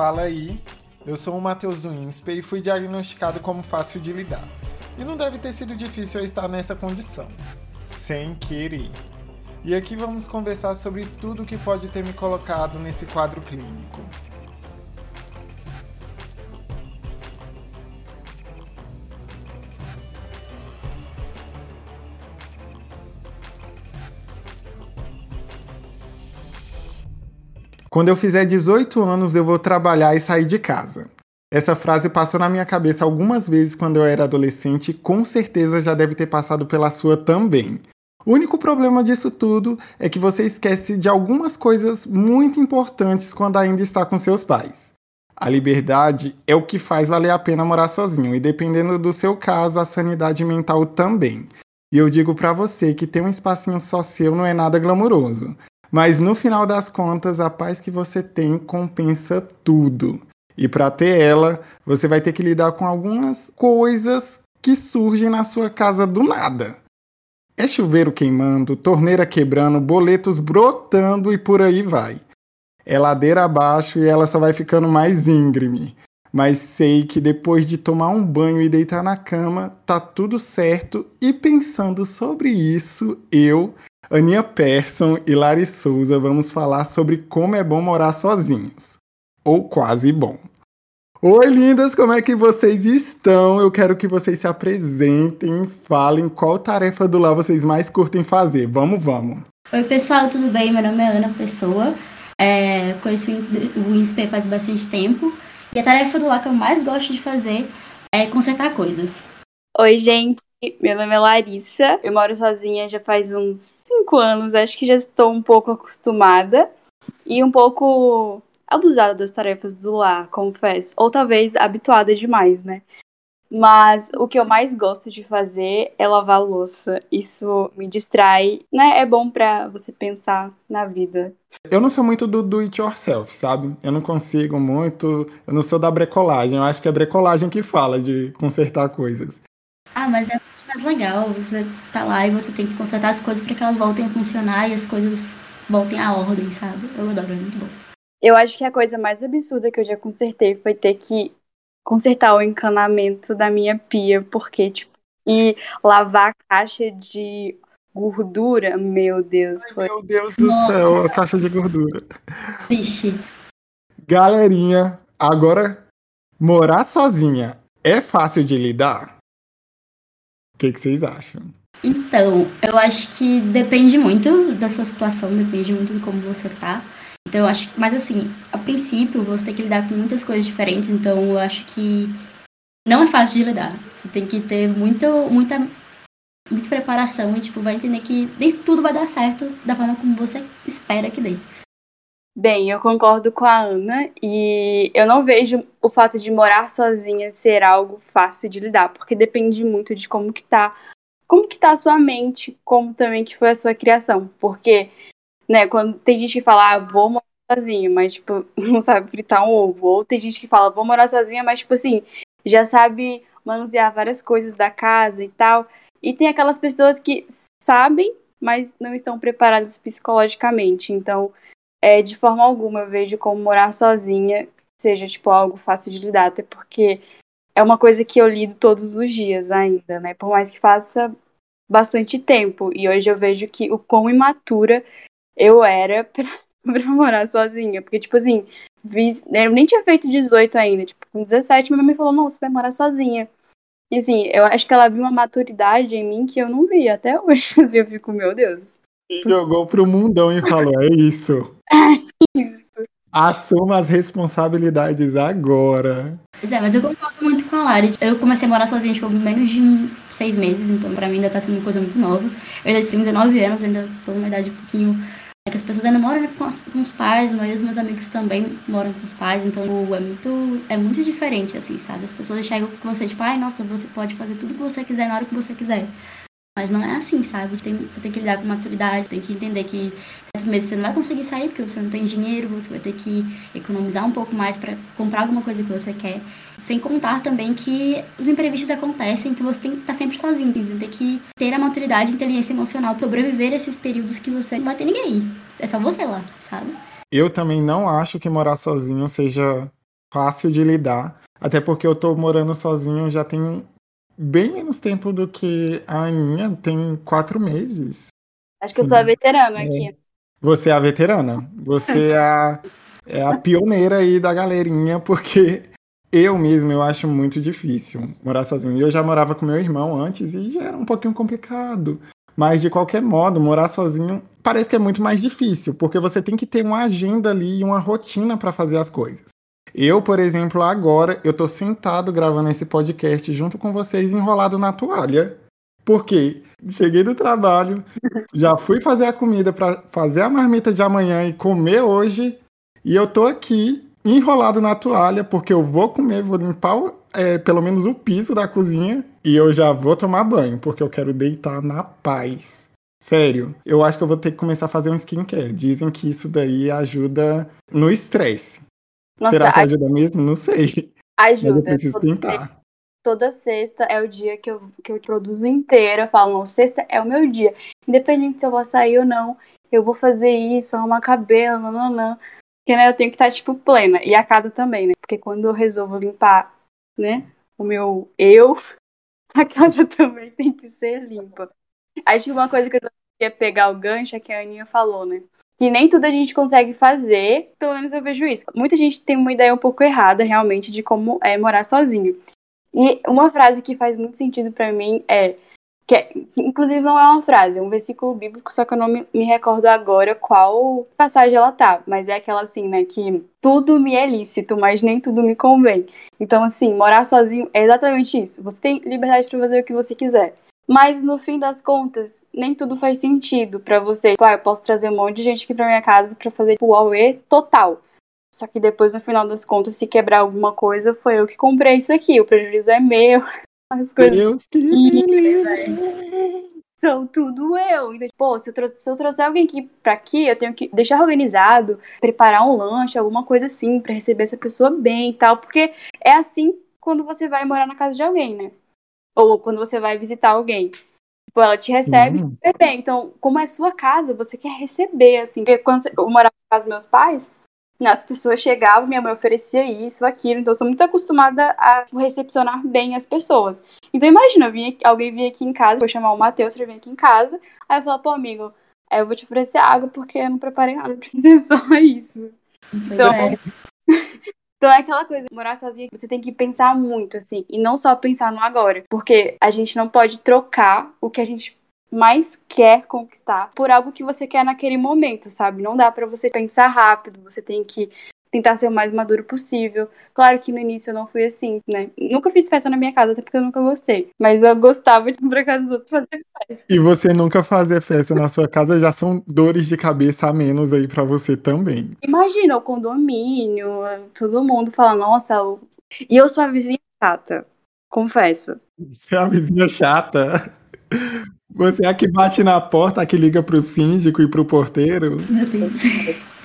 fala aí. Eu sou o Matheus do INSPE e fui diagnosticado como fácil de lidar. E não deve ter sido difícil eu estar nessa condição. Sem querer. E aqui vamos conversar sobre tudo que pode ter me colocado nesse quadro clínico. Quando eu fizer 18 anos, eu vou trabalhar e sair de casa. Essa frase passou na minha cabeça algumas vezes quando eu era adolescente e com certeza já deve ter passado pela sua também. O único problema disso tudo é que você esquece de algumas coisas muito importantes quando ainda está com seus pais. A liberdade é o que faz valer a pena morar sozinho, e dependendo do seu caso, a sanidade mental também. E eu digo para você que ter um espacinho só seu não é nada glamouroso. Mas no final das contas, a paz que você tem compensa tudo. E para ter ela, você vai ter que lidar com algumas coisas que surgem na sua casa do nada. É chuveiro queimando, torneira quebrando, boletos brotando e por aí vai. É ladeira abaixo e ela só vai ficando mais íngreme. Mas sei que depois de tomar um banho e deitar na cama, tá tudo certo. E pensando sobre isso, eu, Aninha Persson e Lari Souza vamos falar sobre como é bom morar sozinhos. Ou quase bom. Oi, lindas, como é que vocês estão? Eu quero que vocês se apresentem, falem qual tarefa do lá vocês mais curtem fazer. Vamos, vamos. Oi, pessoal, tudo bem? Meu nome é Ana Pessoa. É, conheço o INSPE faz bastante tempo. E a tarefa do lá que eu mais gosto de fazer é consertar coisas. Oi, gente. Meu nome é Larissa, eu moro sozinha já faz uns cinco anos, acho que já estou um pouco acostumada e um pouco abusada das tarefas do lar, confesso. Ou talvez habituada demais, né? Mas o que eu mais gosto de fazer é lavar louça. Isso me distrai, né? É bom para você pensar na vida. Eu não sou muito do do it yourself, sabe? Eu não consigo muito, eu não sou da brecolagem. Eu acho que é brecolagem que fala de consertar coisas. Ah, mas é mais legal. Você tá lá e você tem que consertar as coisas para que elas voltem a funcionar e as coisas voltem à ordem, sabe? Eu adoro, é muito bom. Eu acho que a coisa mais absurda que eu já consertei foi ter que consertar o encanamento da minha pia, porque, tipo, e lavar a caixa de gordura, meu Deus. Ai, foi... Meu Deus do Nossa. céu, a caixa de gordura. Vixe. Galerinha, agora morar sozinha é fácil de lidar? Que, que vocês acham? Então, eu acho que depende muito da sua situação, depende muito de como você tá. Então, eu acho mas assim, a princípio, você tem que lidar com muitas coisas diferentes, então eu acho que não é fácil de lidar. Você tem que ter muito, muita, muita preparação e, tipo, vai entender que nem tudo vai dar certo da forma como você espera que dê. Bem, eu concordo com a Ana e eu não vejo o fato de morar sozinha ser algo fácil de lidar, porque depende muito de como que tá, como que tá a sua mente, como também que foi a sua criação, porque, né, quando tem gente que fala, ah, vou morar sozinha, mas tipo, não sabe fritar um ovo, ou tem gente que fala, vou morar sozinha, mas tipo assim, já sabe manusear várias coisas da casa e tal. E tem aquelas pessoas que sabem, mas não estão preparadas psicologicamente. Então, é, de forma alguma eu vejo como morar sozinha seja tipo algo fácil de lidar, até porque é uma coisa que eu lido todos os dias ainda, né? Por mais que faça bastante tempo. E hoje eu vejo que o quão imatura eu era pra, pra morar sozinha. Porque, tipo assim, vi, eu nem tinha feito 18 ainda. Tipo, com 17, minha mãe falou: não, você vai morar sozinha. E assim, eu acho que ela viu uma maturidade em mim que eu não vi até hoje. Assim, eu fico, meu Deus, Jogou pro mundão e falou: é isso. É isso. Assuma as responsabilidades agora. Pois é, mas eu concordo muito com a Lari. Eu comecei a morar sozinha, tipo, menos de seis meses, então pra mim ainda tá sendo uma coisa muito nova. Eu ainda tenho 19 anos, ainda tô numa idade um pouquinho. É que as pessoas ainda moram com, as, com os pais, mas os meus amigos também moram com os pais, então é muito, é muito diferente, assim, sabe? As pessoas chegam com você, tipo, ai, nossa, você pode fazer tudo que você quiser na hora que você quiser. Mas não é assim, sabe? Tem, você tem que lidar com maturidade, tem que entender que certos meses você não vai conseguir sair porque você não tem dinheiro, você vai ter que economizar um pouco mais para comprar alguma coisa que você quer. Sem contar também que os imprevistos acontecem, que você tem que estar tá sempre sozinho, tem que ter a maturidade e inteligência emocional para sobreviver esses períodos que você não vai ter ninguém. É só você lá, sabe? Eu também não acho que morar sozinho seja fácil de lidar. Até porque eu tô morando sozinho já tem bem menos tempo do que a Aninha, tem quatro meses. Acho que Sim. eu sou a veterana é. aqui. Você é a veterana. Você é a, é a pioneira aí da galerinha, porque eu mesmo eu acho muito difícil morar sozinho. Eu já morava com meu irmão antes e já era um pouquinho complicado. Mas de qualquer modo, morar sozinho parece que é muito mais difícil, porque você tem que ter uma agenda ali e uma rotina para fazer as coisas. Eu, por exemplo, agora eu tô sentado gravando esse podcast junto com vocês enrolado na toalha. Porque cheguei do trabalho, já fui fazer a comida para fazer a marmita de amanhã e comer hoje, e eu tô aqui enrolado na toalha porque eu vou comer, vou limpar é, pelo menos o piso da cozinha e eu já vou tomar banho porque eu quero deitar na paz. Sério, eu acho que eu vou ter que começar a fazer um skincare. Dizem que isso daí ajuda no estresse. Nossa, Será que ajuda mesmo? Não sei. Ajuda. Mas eu preciso tentar. Toda sexta é o dia que eu, que eu produzo inteira. Eu falo, não, sexta é o meu dia. Independente se eu vou sair ou não, eu vou fazer isso, arrumar cabelo, não, não, não. Porque, né, eu tenho que estar, tipo, plena. E a casa também, né? Porque quando eu resolvo limpar, né, o meu eu, a casa também tem que ser limpa. Acho que uma coisa que eu queria pegar o gancho é que a Aninha falou, né? Que nem tudo a gente consegue fazer, pelo menos eu vejo isso. Muita gente tem uma ideia um pouco errada, realmente, de como é morar sozinho. E uma frase que faz muito sentido para mim é que, é, inclusive não é uma frase, é um versículo bíblico, só que eu não me, me, recordo agora qual passagem ela tá, mas é aquela assim, né, que tudo me é lícito, mas nem tudo me convém. Então, assim, morar sozinho é exatamente isso. Você tem liberdade para fazer o que você quiser. Mas no fim das contas, nem tudo faz sentido para você. Tipo, ah, eu posso trazer um monte de gente aqui pra minha casa para fazer o Huawei total. Só que depois, no final das contas, se quebrar alguma coisa, foi eu que comprei isso aqui. O prejuízo é meu. As coisas. Deus que São tudo eu. Então, pô, se eu, trouxer, se eu trouxer alguém aqui pra aqui, eu tenho que deixar organizado, preparar um lanche, alguma coisa assim, para receber essa pessoa bem e tal. Porque é assim quando você vai morar na casa de alguém, né? Ou quando você vai visitar alguém. Tipo, ela te recebe uhum. super bem. Então, como é sua casa, você quer receber, assim. Porque quando eu morava na casa dos meus pais, as pessoas chegavam, minha mãe oferecia isso, aquilo. Então, eu sou muito acostumada a tipo, recepcionar bem as pessoas. Então, imagina, vinha, alguém vinha aqui em casa, vou chamar o Matheus pra vir aqui em casa. Aí eu falo, pô, amigo, eu vou te oferecer água porque eu não preparei nada pra só isso. então, é. Então é aquela coisa, morar sozinha, você tem que pensar muito, assim, e não só pensar no agora. Porque a gente não pode trocar o que a gente mais quer conquistar por algo que você quer naquele momento, sabe? Não dá para você pensar rápido, você tem que tentar ser o mais maduro possível. Claro que no início eu não fui assim, né? Nunca fiz festa na minha casa, até porque eu nunca gostei. Mas eu gostava de ir pra casa dos outros fazer festa. E você nunca fazer festa na sua casa já são dores de cabeça a menos aí para você também. Imagina o condomínio, todo mundo fala, nossa, eu... e eu sou a vizinha chata, confesso. Você é a vizinha chata? Você é a que bate na porta, a que liga pro síndico e pro porteiro? Meu Deus.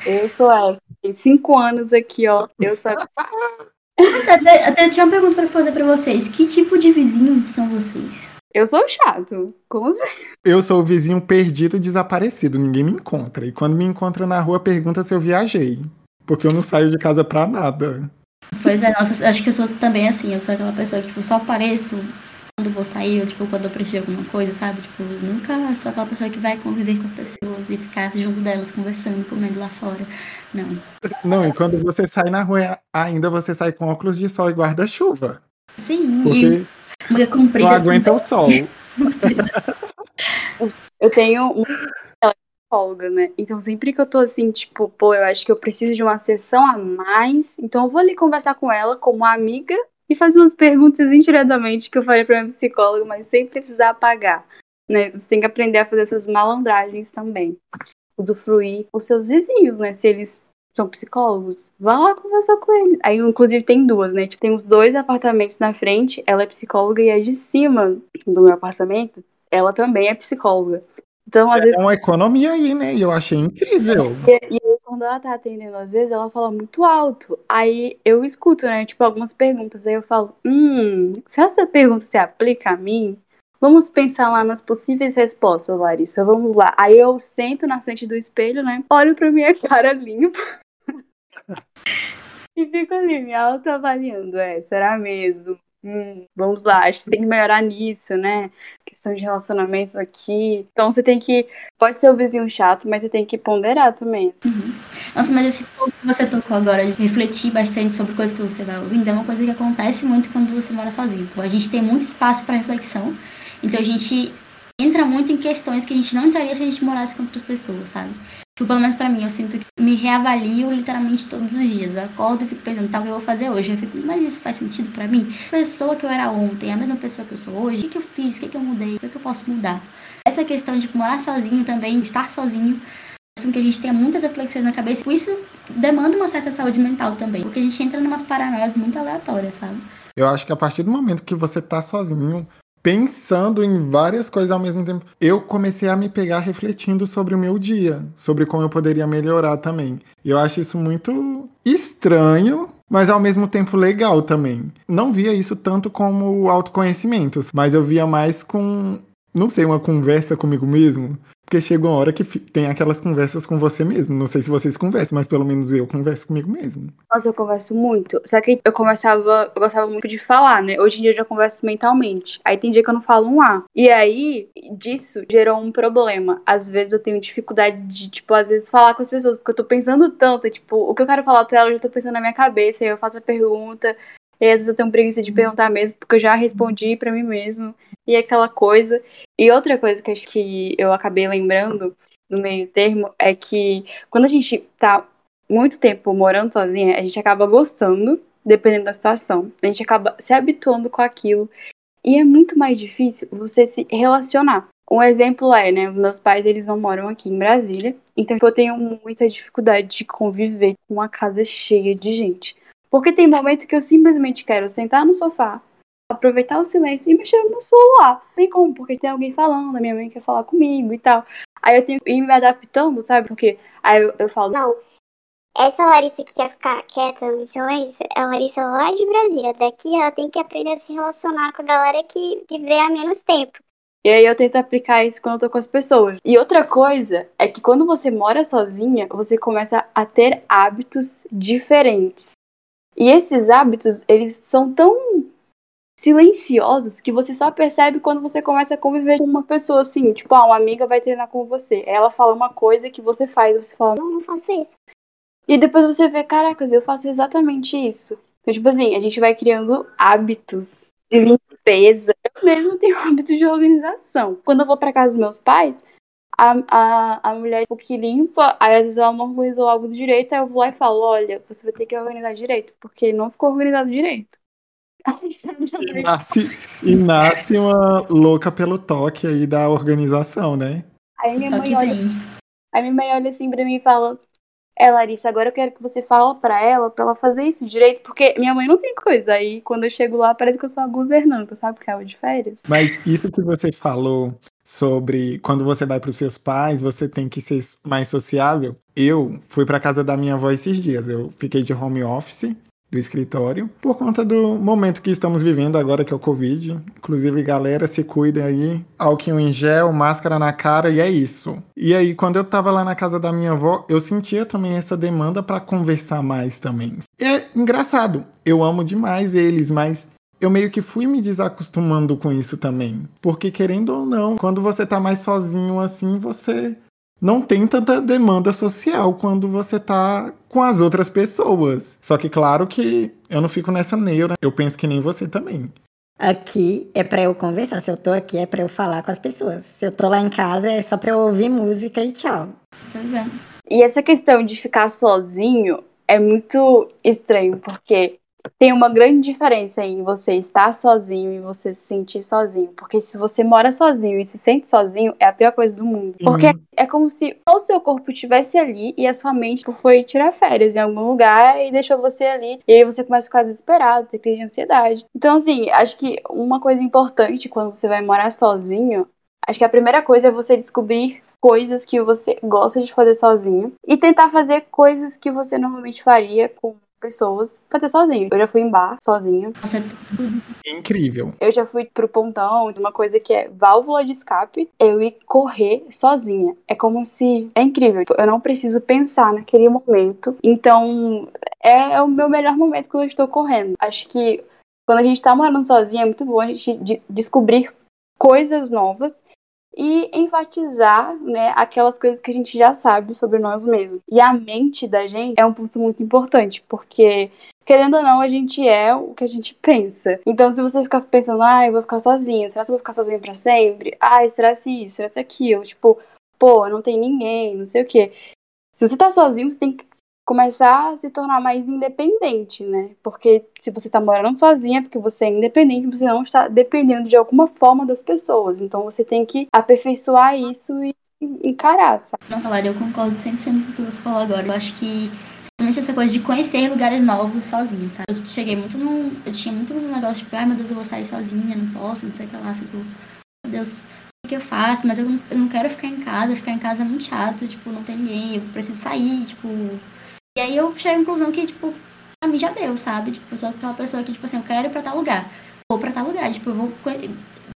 Eu sou essa. Tem cinco anos aqui, ó. Eu sou Nossa, até, até tinha uma pergunta pra fazer pra vocês. Que tipo de vizinho são vocês? Eu sou chato, com certeza. Eu sou o vizinho perdido e desaparecido, ninguém me encontra. E quando me encontra na rua, pergunta se eu viajei. Porque eu não saio de casa pra nada. Pois é, nossa, acho que eu sou também assim, eu sou aquela pessoa que tipo, só apareço quando vou sair, ou tipo, quando eu preciso de alguma coisa, sabe? Tipo, nunca sou aquela pessoa que vai conviver com as pessoas e ficar junto delas, conversando, comendo lá fora. Não. Não, e quando você sai na rua, ainda você sai com óculos de sol e guarda-chuva. Sim, porque e comprida. Não aguenta o sol. eu tenho um folga, né? Então sempre que eu tô assim, tipo, pô, eu acho que eu preciso de uma sessão a mais, então eu vou ali conversar com ela como amiga e fazer umas perguntas indiretamente que eu falei pra minha psicóloga, mas sem precisar pagar. Né? Você tem que aprender a fazer essas malandragens também. Usufruir os seus vizinhos, né? Se eles são psicólogos, vá lá conversar com eles. Aí, inclusive, tem duas, né? Tipo, tem os dois apartamentos na frente, ela é psicóloga, e a de cima do meu apartamento, ela também é psicóloga. Então, às é vezes. uma economia aí, né? E eu achei incrível. E, e quando ela tá atendendo, às vezes, ela fala muito alto. Aí eu escuto, né? Tipo, algumas perguntas. Aí eu falo, hum, se essa pergunta se aplica a mim, vamos pensar lá nas possíveis respostas, Larissa. Vamos lá. Aí eu sento na frente do espelho, né? Olho pra minha cara limpa. e fico ali me autoavaliando. É, será mesmo? Hum, vamos lá, acho que tem que melhorar nisso, né? Questão de relacionamentos aqui. Então você tem que. Pode ser o vizinho chato, mas você tem que ponderar também. Uhum. Nossa, mas esse ponto que você tocou agora de refletir bastante sobre coisas que você vai ouvindo é uma coisa que acontece muito quando você mora sozinho. A gente tem muito espaço para reflexão, então a gente entra muito em questões que a gente não entraria se a gente morasse com outras pessoas, sabe? Tipo, pelo menos pra mim, eu sinto que me reavalio literalmente todos os dias. Eu acordo e fico pensando, tá, o que eu vou fazer hoje? Eu fico, mas isso faz sentido pra mim? A pessoa que eu era ontem, a mesma pessoa que eu sou hoje, o que, que eu fiz? O que, que eu mudei? O que, que eu posso mudar? Essa questão de morar sozinho também, estar sozinho, faz com que a gente tenha muitas reflexões na cabeça. Isso demanda uma certa saúde mental também, porque a gente entra em umas paranoias muito aleatórias, sabe? Eu acho que a partir do momento que você tá sozinho, pensando em várias coisas ao mesmo tempo, eu comecei a me pegar refletindo sobre o meu dia, sobre como eu poderia melhorar também. Eu acho isso muito estranho, mas ao mesmo tempo legal também. Não via isso tanto como autoconhecimento, mas eu via mais com, não sei, uma conversa comigo mesmo. Porque chega uma hora que tem aquelas conversas com você mesmo. Não sei se vocês conversam, mas pelo menos eu converso comigo mesmo. Nossa, eu converso muito. Só que eu conversava, eu gostava muito de falar, né? Hoje em dia eu já converso mentalmente. Aí tem dia que eu não falo um A. E aí, disso gerou um problema. Às vezes eu tenho dificuldade de, tipo, às vezes falar com as pessoas, porque eu tô pensando tanto, tipo, o que eu quero falar pra ela, eu já tô pensando na minha cabeça, aí eu faço a pergunta, e às vezes eu tenho preguiça de perguntar mesmo, porque eu já respondi para mim mesmo. E aquela coisa. E outra coisa que acho que eu acabei lembrando no meio termo é que quando a gente tá muito tempo morando sozinha, a gente acaba gostando, dependendo da situação. A gente acaba se habituando com aquilo. E é muito mais difícil você se relacionar. Um exemplo é, né, meus pais, eles não moram aqui em Brasília, então eu tenho muita dificuldade de conviver com uma casa cheia de gente. Porque tem momento que eu simplesmente quero sentar no sofá, aproveitar o silêncio e mexer no celular. Não tem como, porque tem alguém falando, a minha mãe quer falar comigo e tal. Aí eu tenho que ir me adaptando, sabe? Porque aí eu, eu falo, não, essa Larissa que quer ficar quieta no silêncio é a Larissa lá de Brasília. Daqui ela tem que aprender a se relacionar com a galera que, que vê há menos tempo. E aí eu tento aplicar isso quando eu tô com as pessoas. E outra coisa é que quando você mora sozinha, você começa a ter hábitos diferentes. E esses hábitos, eles são tão silenciosos que você só percebe quando você começa a conviver com uma pessoa assim, tipo, ah, uma amiga vai treinar com você. Ela fala uma coisa que você faz, você fala, não, não faço isso. E depois você vê, caracas, eu faço exatamente isso. Então, tipo assim, a gente vai criando hábitos de limpeza. Eu mesmo tenho hábito de organização. Quando eu vou para casa dos meus pais, a, a, a mulher tipo, que limpa, aí às vezes ela não organizou algo direito, aí eu vou lá e falo, olha, você vai ter que organizar direito, porque não ficou organizado direito. E nasce, e nasce uma louca pelo toque aí da organização, né? Aí minha mãe olha, aí minha mãe olha assim pra mim e fala, é, Larissa, agora eu quero que você fale para ela, para ela fazer isso direito, porque minha mãe não tem coisa. Aí quando eu chego lá, parece que eu sou a governanta, sabe? Porque ela é de férias. Mas isso que você falou sobre quando você vai para os seus pais, você tem que ser mais sociável. Eu fui para casa da minha avó esses dias. Eu fiquei de home office do escritório, por conta do momento que estamos vivendo agora, que é o Covid. Inclusive, galera, se cuidem aí. Álcool em gel, máscara na cara e é isso. E aí, quando eu tava lá na casa da minha avó, eu sentia também essa demanda para conversar mais também. É engraçado, eu amo demais eles, mas eu meio que fui me desacostumando com isso também. Porque, querendo ou não, quando você tá mais sozinho assim, você não tem tanta demanda social quando você tá com as outras pessoas. Só que claro que eu não fico nessa neura, eu penso que nem você também. Aqui é para eu conversar, se eu tô aqui é para eu falar com as pessoas. Se eu tô lá em casa é só para eu ouvir música e tchau. Pois é. E essa questão de ficar sozinho é muito estranho, porque tem uma grande diferença em você estar sozinho e você se sentir sozinho. Porque se você mora sozinho e se sente sozinho, é a pior coisa do mundo. Porque uhum. é como se o seu corpo estivesse ali e a sua mente foi tirar férias em algum lugar e deixou você ali. E aí você começa a ficar desesperado, ter crise de ansiedade. Então, assim, acho que uma coisa importante quando você vai morar sozinho, acho que a primeira coisa é você descobrir coisas que você gosta de fazer sozinho e tentar fazer coisas que você normalmente faria com pessoas fazer sozinho. Eu já fui em bar sozinho. Nossa, é tudo. Incrível. Eu já fui pro pontão de uma coisa que é válvula de escape. Eu ir correr sozinha. É como se. É incrível. Eu não preciso pensar naquele momento. Então, é o meu melhor momento quando eu estou correndo. Acho que quando a gente tá morando sozinha é muito bom a gente de- descobrir coisas novas e enfatizar, né, aquelas coisas que a gente já sabe sobre nós mesmos. E a mente da gente é um ponto muito importante, porque querendo ou não, a gente é o que a gente pensa. Então, se você ficar pensando, ah, eu vou ficar sozinha, será que eu vou ficar sozinha pra sempre? Ai, será se isso, será se aquilo? Tipo, pô, não tem ninguém, não sei o quê. Se você tá sozinho, você tem que começar a se tornar mais independente, né? Porque se você tá morando sozinha, é porque você é independente, você não está dependendo de alguma forma das pessoas. Então você tem que aperfeiçoar isso e encarar, sabe? Nossa, Lara, eu concordo 100% com o que você falou agora. Eu acho que, principalmente essa coisa de conhecer lugares novos sozinho, sabe? Eu cheguei muito num. Eu tinha muito um negócio de, ai meu Deus, eu vou sair sozinha, não posso, não sei o que lá. Fico, meu Deus, o que eu faço? Mas eu não quero ficar em casa, ficar em casa é muito chato, tipo, não tem ninguém, eu preciso sair, tipo. E aí eu cheguei à conclusão que, tipo, pra mim já deu, sabe? Tipo, eu sou aquela pessoa que, tipo assim, eu quero ir pra tal lugar. Vou pra tal lugar, tipo, eu vou.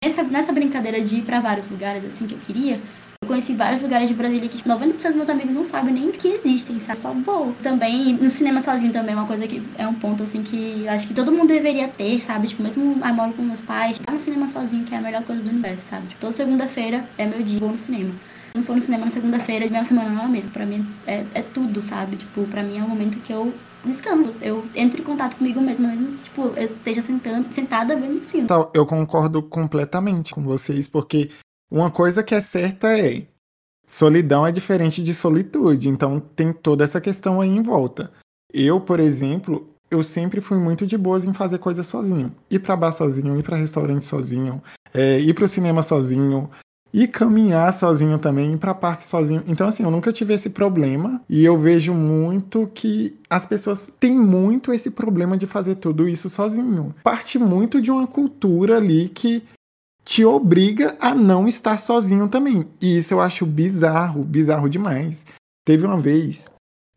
Nessa, nessa brincadeira de ir pra vários lugares, assim, que eu queria, eu conheci vários lugares de Brasília que tipo, 90% dos meus amigos não sabem nem que existem, sabe? Só vou. Também, no cinema sozinho também é uma coisa que é um ponto, assim, que eu acho que todo mundo deveria ter, sabe? Tipo, mesmo eu moro com meus pais, vai no cinema sozinho, que é a melhor coisa do universo, sabe? Tipo, toda segunda-feira é meu dia, vou no cinema. Não for no cinema na segunda-feira, minha semana não é a mesma. Pra mim é, é tudo, sabe? Tipo, pra mim é o momento que eu descanso. Eu entro em contato comigo mesma, mesmo, tipo, eu esteja sentando, sentada vendo filme. Então, eu concordo completamente com vocês, porque uma coisa que é certa é solidão é diferente de solitude, então tem toda essa questão aí em volta. Eu, por exemplo, eu sempre fui muito de boas em fazer coisas sozinho. Ir pra bar sozinho, ir pra restaurante sozinho, é, ir pro cinema sozinho, ir caminhar sozinho também, ir pra parque sozinho. Então, assim, eu nunca tive esse problema e eu vejo muito que as pessoas têm muito esse problema de fazer tudo isso sozinho. Parte muito de uma cultura ali que te obriga a não estar sozinho também. E isso eu acho bizarro, bizarro demais. Teve uma vez,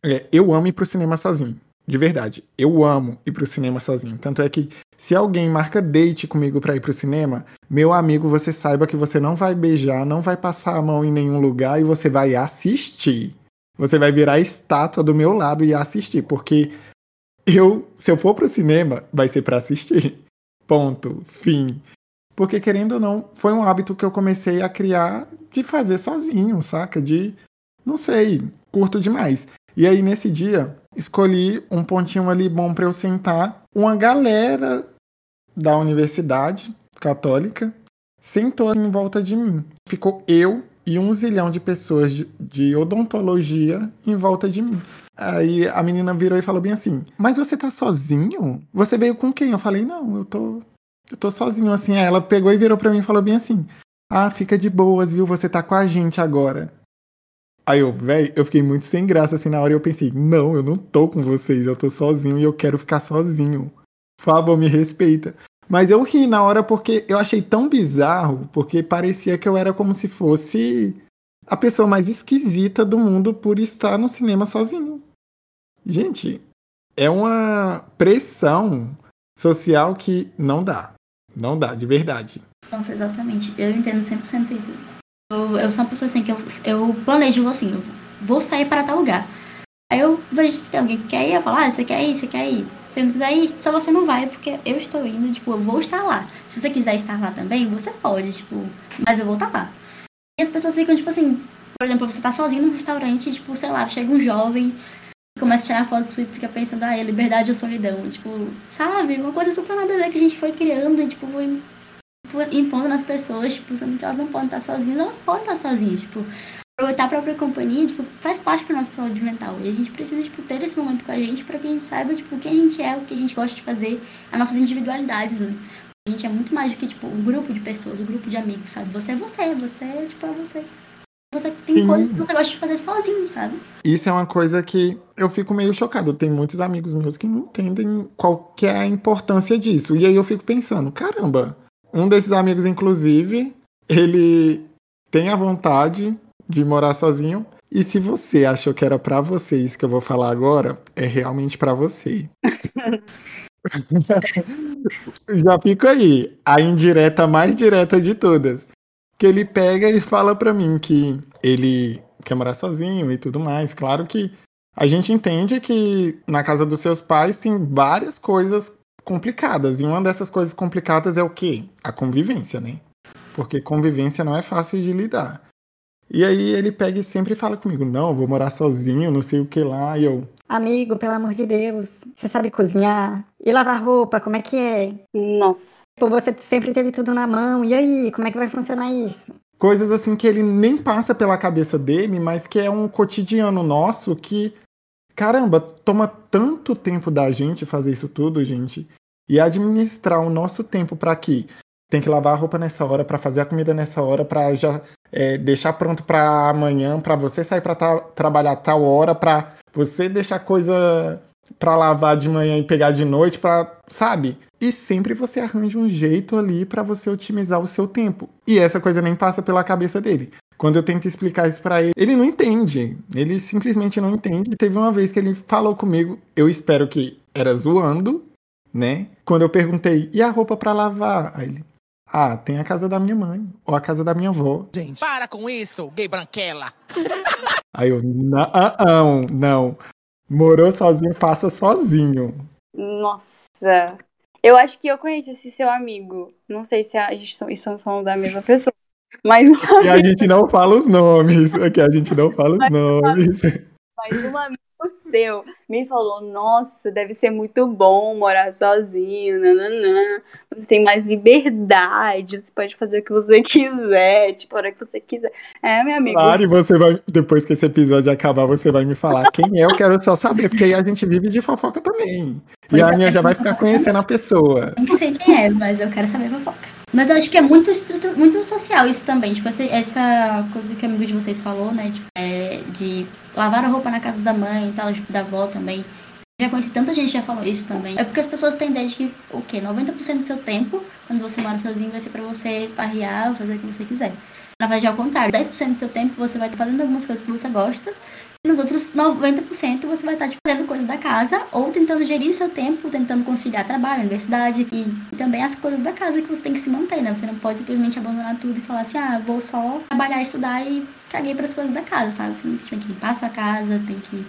é, eu amo ir pro cinema sozinho. De verdade, eu amo ir pro cinema sozinho. Tanto é que se alguém marca date comigo pra ir pro cinema, meu amigo, você saiba que você não vai beijar, não vai passar a mão em nenhum lugar e você vai assistir. Você vai virar estátua do meu lado e assistir, porque eu, se eu for pro cinema, vai ser pra assistir. Ponto, fim. Porque querendo ou não, foi um hábito que eu comecei a criar de fazer sozinho, saca? De, não sei, curto demais. E aí nesse dia, escolhi um pontinho ali bom pra eu sentar. Uma galera da universidade católica sentou em volta de mim. Ficou eu e um zilhão de pessoas de, de odontologia em volta de mim. Aí a menina virou e falou bem assim: Mas você tá sozinho? Você veio com quem? Eu falei: Não, eu tô. Eu tô sozinho, assim. Aí ela pegou e virou pra mim e falou bem assim: Ah, fica de boas, viu? Você tá com a gente agora. Aí eu, velho, eu fiquei muito sem graça, assim, na hora eu pensei, não, eu não tô com vocês, eu tô sozinho e eu quero ficar sozinho. Por favor, me respeita. Mas eu ri na hora porque eu achei tão bizarro, porque parecia que eu era como se fosse a pessoa mais esquisita do mundo por estar no cinema sozinho. Gente, é uma pressão social que não dá. Não dá, de verdade. Nossa, exatamente. Eu entendo 100% isso. Eu, eu sou uma pessoa assim que eu, eu planejo assim, eu vou sair para tal lugar. Aí eu vejo se tem alguém que quer ir, eu falo, ah, você quer ir, você quer ir. Se você não quiser ir, só você não vai, porque eu estou indo, tipo, eu vou estar lá. Se você quiser estar lá também, você pode, tipo, mas eu vou estar lá. E as pessoas ficam, tipo assim, por exemplo, você tá sozinho num restaurante, tipo, sei lá, chega um jovem, começa a tirar foto sua e fica pensando, ah, é liberdade ou solidão. Tipo, sabe? Uma coisa super nada a ver que a gente foi criando e, tipo, foi impondo nas pessoas, tipo, sendo que elas não podem estar sozinhas, elas podem estar sozinhas, tipo, aproveitar a própria companhia, tipo, faz parte da nossa saúde mental. E a gente precisa, tipo, ter esse momento com a gente para que a gente saiba, tipo, o que a gente é, o que a gente gosta de fazer, as nossas individualidades, né? A gente é muito mais do que, tipo, um grupo de pessoas, um grupo de amigos, sabe? Você é você, você é, tipo, é você. Você tem Sim. coisas que você gosta de fazer sozinho, sabe? Isso é uma coisa que eu fico meio chocado. Tem muitos amigos meus que não entendem qual que é a importância disso. E aí eu fico pensando, caramba, um desses amigos, inclusive, ele tem a vontade de morar sozinho. E se você achou que era pra você isso que eu vou falar agora, é realmente pra você. Já fica aí, a indireta mais direta de todas. Que ele pega e fala pra mim que ele quer morar sozinho e tudo mais. Claro que a gente entende que na casa dos seus pais tem várias coisas complicadas. E uma dessas coisas complicadas é o quê? A convivência, né? Porque convivência não é fácil de lidar. E aí ele pega e sempre fala comigo: Não, vou morar sozinho, não sei o que lá. E eu. Amigo, pelo amor de Deus, você sabe cozinhar? E lavar roupa, como é que é? Nossa. Pô, você sempre teve tudo na mão, e aí, como é que vai funcionar isso? Coisas assim que ele nem passa pela cabeça dele, mas que é um cotidiano nosso que, caramba, toma tanto tempo da gente fazer isso tudo, gente. E administrar o nosso tempo para quê? Tem que lavar a roupa nessa hora, para fazer a comida nessa hora, para já é, deixar pronto para amanhã, para você sair para trabalhar tal hora, para você deixar coisa para lavar de manhã e pegar de noite, para sabe? E sempre você arranja um jeito ali para você otimizar o seu tempo. E essa coisa nem passa pela cabeça dele. Quando eu tento explicar isso para ele, ele não entende. Ele simplesmente não entende. Teve uma vez que ele falou comigo, eu espero que era zoando, né? Quando eu perguntei, e a roupa para lavar? Aí ele, ah, tem a casa da minha mãe, ou a casa da minha avó. Gente, para com isso, gay branquela. Aí eu, não, não, não. Morou sozinho, faça sozinho. Nossa. Eu acho que eu conheço esse seu amigo. Não sei se a gente falando da mesma pessoa. Mas E a gente não fala os nomes. Aqui a gente não fala os nomes. Mas um amigo seu me falou: Nossa, deve ser muito bom morar sozinho. Nananã. Você tem mais liberdade, você pode fazer o que você quiser, tipo, a hora que você quiser. É, meu amigo. Claro, e você vai, depois que esse episódio acabar, você vai me falar quem é, eu quero só saber, porque aí a gente vive de fofoca também. Pois e a é. minha já vai ficar conhecendo a pessoa. Nem sei quem é, mas eu quero saber fofoca. Mas eu acho que é muito, muito social isso também. Tipo, essa, coisa que o amigo de vocês falou, né? Tipo, é, de lavar a roupa na casa da mãe e tal, tipo, da avó também. Já conheci tanta gente que já falou isso também. É porque as pessoas têm ideia de que, o quê? 90% do seu tempo, quando você mora sozinho, vai ser pra você farrear, fazer o que você quiser. Na verdade, ao contrário. 10% do seu tempo você vai estar fazendo algumas coisas que você gosta. Nos outros 90% você vai estar tipo, fazendo coisas da casa ou tentando gerir seu tempo, tentando conciliar trabalho, universidade e, também as coisas da casa que você tem que se manter, né? Você não pode simplesmente abandonar tudo e falar assim, ah, vou só trabalhar, estudar e caguei para as coisas da casa, sabe? Você tem que limpar a sua casa, tem que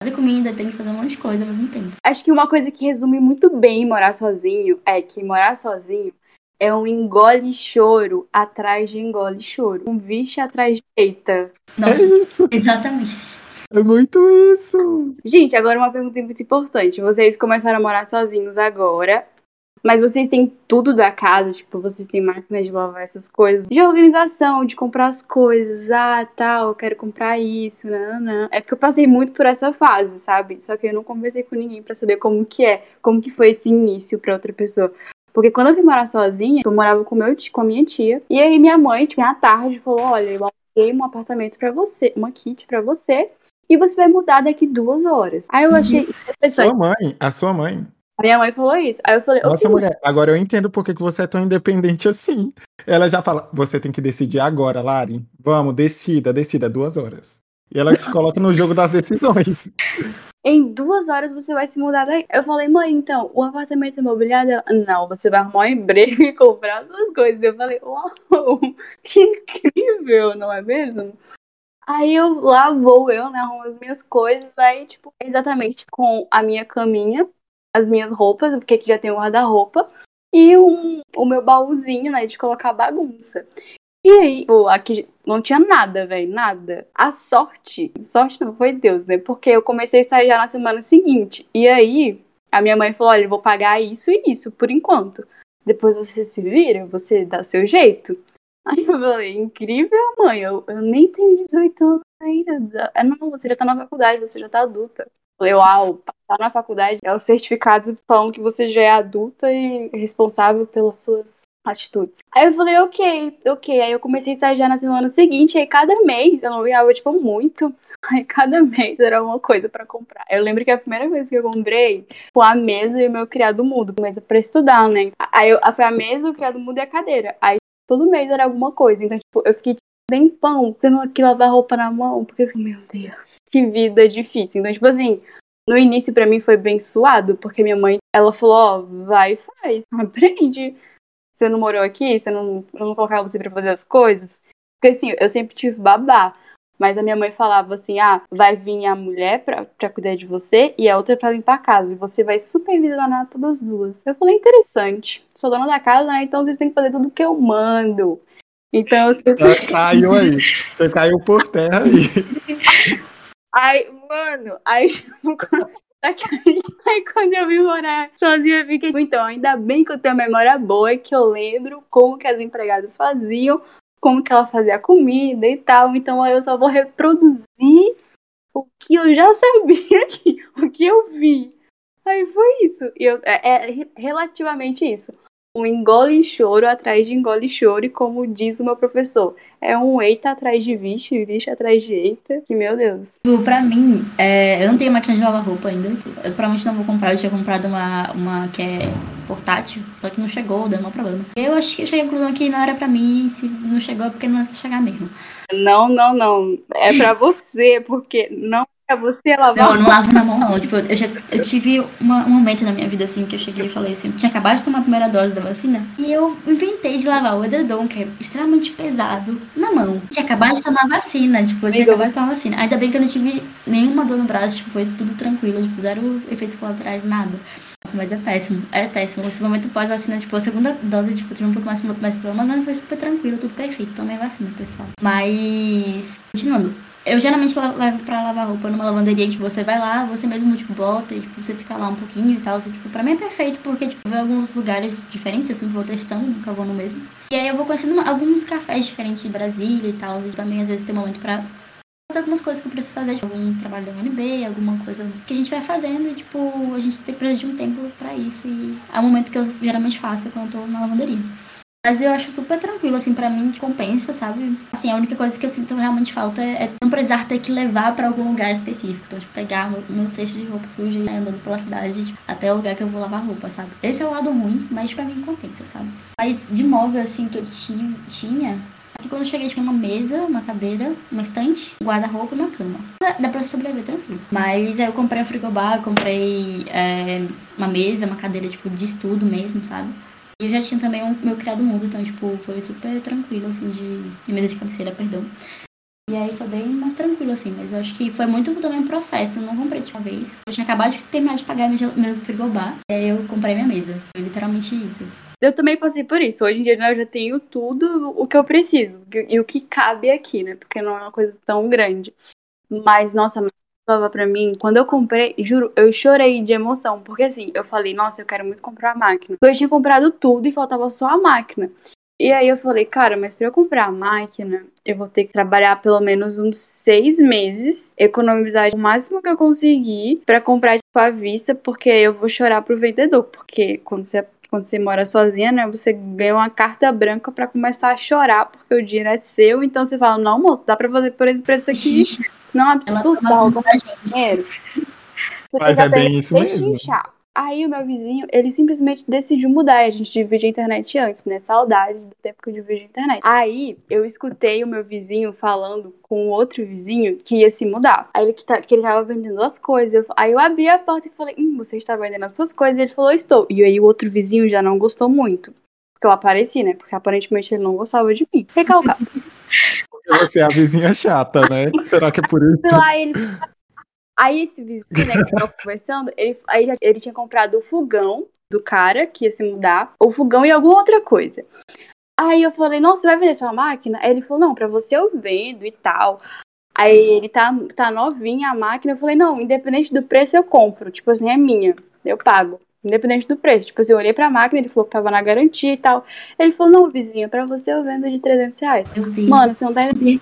fazer comida, tem que fazer um monte de coisa ao mesmo tempo. Acho que uma coisa que resume muito bem morar sozinho é que morar sozinho é um engole choro atrás de engole choro. Um vixe atrás de eita. É Nossa, isso, exatamente. É muito isso. Gente, agora uma pergunta muito importante. Vocês começaram a morar sozinhos agora, mas vocês têm tudo da casa, tipo, vocês têm máquina de lavar essas coisas, de organização, de comprar as coisas, ah, tal, eu quero comprar isso, não. É porque eu passei muito por essa fase, sabe? Só que eu não conversei com ninguém pra saber como que é, como que foi esse início pra outra pessoa. Porque quando eu vim morar sozinha, eu morava com, meu, com a minha tia. E aí minha mãe, tipo, à tarde, falou: Olha, eu aluguei um apartamento pra você, uma kit pra você. E você vai mudar daqui duas horas. Aí eu achei. Sua mãe, a sua mãe. A minha mãe falou isso. Aí eu falei, Nossa, ok, mulher, agora eu entendo por que você é tão independente assim. Ela já fala, você tem que decidir agora, Lari. Vamos, decida, decida, duas horas. E ela te coloca no jogo das decisões. em duas horas você vai se mudar daí. Eu falei, mãe, então, o apartamento imobiliário. Ela, Não, você vai arrumar um emprego e comprar as suas coisas. Eu falei, uau, que incrível, não é mesmo? Aí eu lá vou eu, né, arrumo as minhas coisas, aí, tipo, exatamente com a minha caminha, as minhas roupas, porque aqui já tem um guarda-roupa, e um, o meu baúzinho, né, de colocar bagunça. E aí, pô, aqui não tinha nada, velho, nada. A sorte, sorte não foi Deus, né? Porque eu comecei a estagiar na semana seguinte. E aí, a minha mãe falou: olha, eu vou pagar isso e isso por enquanto. Depois você se vira, você dá seu jeito. Aí eu falei: incrível, mãe, eu, eu nem tenho 18 anos ainda. Ah, não, você já tá na faculdade, você já tá adulta. Eu Falei, uau, passar na faculdade é o certificado falando que você já é adulta e responsável pelas suas atitudes. Aí eu falei, ok, ok. Aí eu comecei a estagiar na semana seguinte, aí cada mês eu não ganhava, tipo, muito. Aí cada mês era uma coisa pra comprar. Eu lembro que a primeira vez que eu comprei foi a mesa e o meu criado mudo, mesa pra estudar, né? Aí eu, foi a mesa, o criado mudo e a cadeira. Aí todo mês era alguma coisa. Então, tipo, eu fiquei tempão tendo que lavar roupa na mão, porque eu meu Deus, que vida difícil. Então, tipo assim, no início pra mim foi bem suado, porque minha mãe, ela falou, ó, vai e faz, aprende. Você não morou aqui, você não, eu não colocava você pra fazer as coisas. Porque assim, eu sempre tive babá. Mas a minha mãe falava assim: ah, vai vir a mulher pra, pra cuidar de você e a outra pra limpar a casa. E você vai supervisionar todas as duas. Eu falei: interessante. Sou dona da casa, né? Então vocês têm que fazer tudo que eu mando. Então eu sempre... Você caiu aí. Você caiu por terra aí. Aí, mano, aí, aí quando eu vim morar sozinha, eu fiquei. Então, ainda bem que eu tenho memória boa, que eu lembro como que as empregadas faziam, como que ela fazia comida e tal. Então eu só vou reproduzir o que eu já sabia aqui, o que eu vi. Aí foi isso. E eu, é, é relativamente isso. Um engole choro atrás de engole choro, e como diz o meu professor, é um eita atrás de vixe, vixe atrás de eita, que meu Deus. Pra mim, é, eu não tenho máquina de lavar roupa ainda. Eu provavelmente não vou comprar, eu tinha comprado uma, uma que é portátil, só que não chegou, deu um problema. Eu acho que eu cheguei à conclusão que não era pra mim, se não chegou é porque não ia chegar mesmo. Não, não, não. É pra você, porque não pra você lavar. Não, eu não lavo na mão, não. Tipo, eu, já, eu tive uma, um momento na minha vida, assim, que eu cheguei e falei assim, tinha acabado de tomar a primeira dose da vacina, e eu inventei de lavar o edredom, que é extremamente pesado, na mão. Tinha acabado de tomar a vacina, tipo, eu tinha Amiga. acabado de tomar a vacina. Ainda bem que eu não tive nenhuma dor no braço, tipo, foi tudo tranquilo, tipo, zero efeitos colaterais, nada. Nossa, mas é péssimo, é péssimo. Esse momento pós-vacina, tipo, a segunda dose, tipo, tive um pouco mais, mais problema, mas foi super tranquilo, tudo perfeito. Tomei vacina, pessoal. Mas, continuando. Eu geralmente levo pra lavar roupa numa lavanderia, tipo, você vai lá, você mesmo, tipo, volta e tipo, você fica lá um pouquinho e tal. Assim, tipo, pra mim é perfeito, porque, tipo, eu vou alguns lugares diferentes, eu sempre vou testando, nunca vou no mesmo. E aí eu vou conhecendo alguns cafés diferentes de Brasília e tal. E também, às vezes, tem momento pra fazer algumas coisas que eu preciso fazer, tipo, algum trabalho da UNB, alguma coisa que a gente vai fazendo e, tipo, a gente tem- precisa de um tempo pra isso. E é o momento que eu geralmente faço quando eu tô na lavanderia. Mas eu acho super tranquilo, assim, pra mim, compensa, sabe? Assim, a única coisa que eu sinto realmente falta é, não precisar ter que levar pra algum lugar específico. Então, tipo, pegar meu cesto de roupa suja e andando pela cidade tipo, até o lugar que eu vou lavar roupa, sabe? Esse é o lado ruim, mas pra mim compensa, sabe? Mas de móvel, assim, que eu ti- tinha, Aqui quando cheguei tinha uma mesa, uma cadeira, uma estante, um guarda-roupa e uma cama. Dá pra sobreviver tranquilo. Mas aí eu comprei um frigobar, comprei é, uma mesa, uma cadeira tipo de estudo mesmo, sabe? E eu já tinha também o meu criado mudo, então tipo, foi super tranquilo, assim, de, de mesa de cabeceira, perdão. E aí foi bem mais tranquilo, assim, mas eu acho que foi muito também um processo. Eu não comprei de uma vez. Eu tinha acabado de terminar de pagar meu, meu frigobar. E aí eu comprei minha mesa. Foi literalmente isso. Eu também passei por isso. Hoje em dia né, eu já tenho tudo o que eu preciso e o que cabe aqui, né? Porque não é uma coisa tão grande. Mas, nossa, falava pra mim, quando eu comprei, juro, eu chorei de emoção. Porque assim, eu falei, nossa, eu quero muito comprar a máquina. Eu tinha comprado tudo e faltava só a máquina. E aí eu falei, cara, mas pra eu comprar a máquina, eu vou ter que trabalhar pelo menos uns seis meses, economizar o máximo que eu conseguir pra comprar tipo à vista, porque eu vou chorar pro vendedor, porque quando você quando você mora sozinha, né, você ganha uma carta branca pra começar a chorar, porque o dinheiro é seu, então você fala, não, moço, dá pra fazer por esse preço aqui, não é um absurdo, tá dinheiro. Mas é bem isso mesmo. pechinchar. Aí o meu vizinho, ele simplesmente decidiu mudar. A gente dividia a internet antes, né? Saudade do tempo que eu dividia a internet. Aí eu escutei o meu vizinho falando com o outro vizinho que ia se mudar. Aí ele que, tá, que ele tava vendendo as coisas. Eu- aí eu abri a porta e falei, hum, você está vendendo as suas coisas? E ele falou, estou. E aí o outro vizinho já não gostou muito. Porque eu apareci, né? Porque aparentemente ele não gostava de mim. Recalcado. Você é a vizinha chata, né? Será que é por isso? Sei lá, ele. Aí esse vizinho, né, que tava conversando, ele, aí já- ele tinha comprado o fogão do cara que ia se mudar, o fogão e alguma outra coisa. Aí eu falei, nossa, você vai vender sua máquina? Aí ele falou, não, pra você eu vendo e tal. Aí ele tá, tá novinha a máquina. Eu falei, não, independente do preço eu compro. Tipo assim, é minha. Eu pago. Independente do preço. Tipo assim, eu olhei pra máquina, ele falou que tava na garantia e tal. Ele falou, não, vizinho, pra você eu vendo de 300 reais. Meu Deus. Mano, você não tá. Meu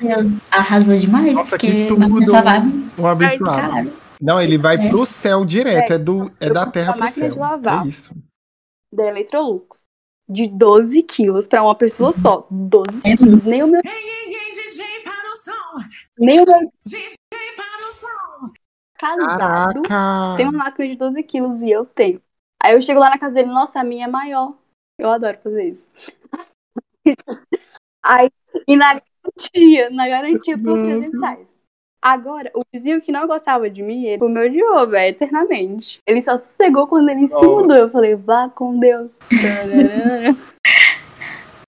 Deus. Arrasou demais, Nossa, porque que tudo. já vai Um caralho. Não, ele vai É. pro céu direto. É, do, é da terra uma pro máquina de céu. lavar. É isso. da Electrolux. De 12 quilos pra uma pessoa só. 12 É quilos. Nem o meu. Nem o meu casado Caraca! tem uma máquina de 12 quilos e eu tenho. Aí eu chego lá na casa dele, nossa, a minha é maior. Eu adoro fazer isso. Aí E na garantia, na garantia por Nossa. 300 reais. Agora, o vizinho que não gostava de mim, ele comeu de ovo, velho, eternamente. Ele só sossegou quando ele se mudou. Eu falei, vá com Deus.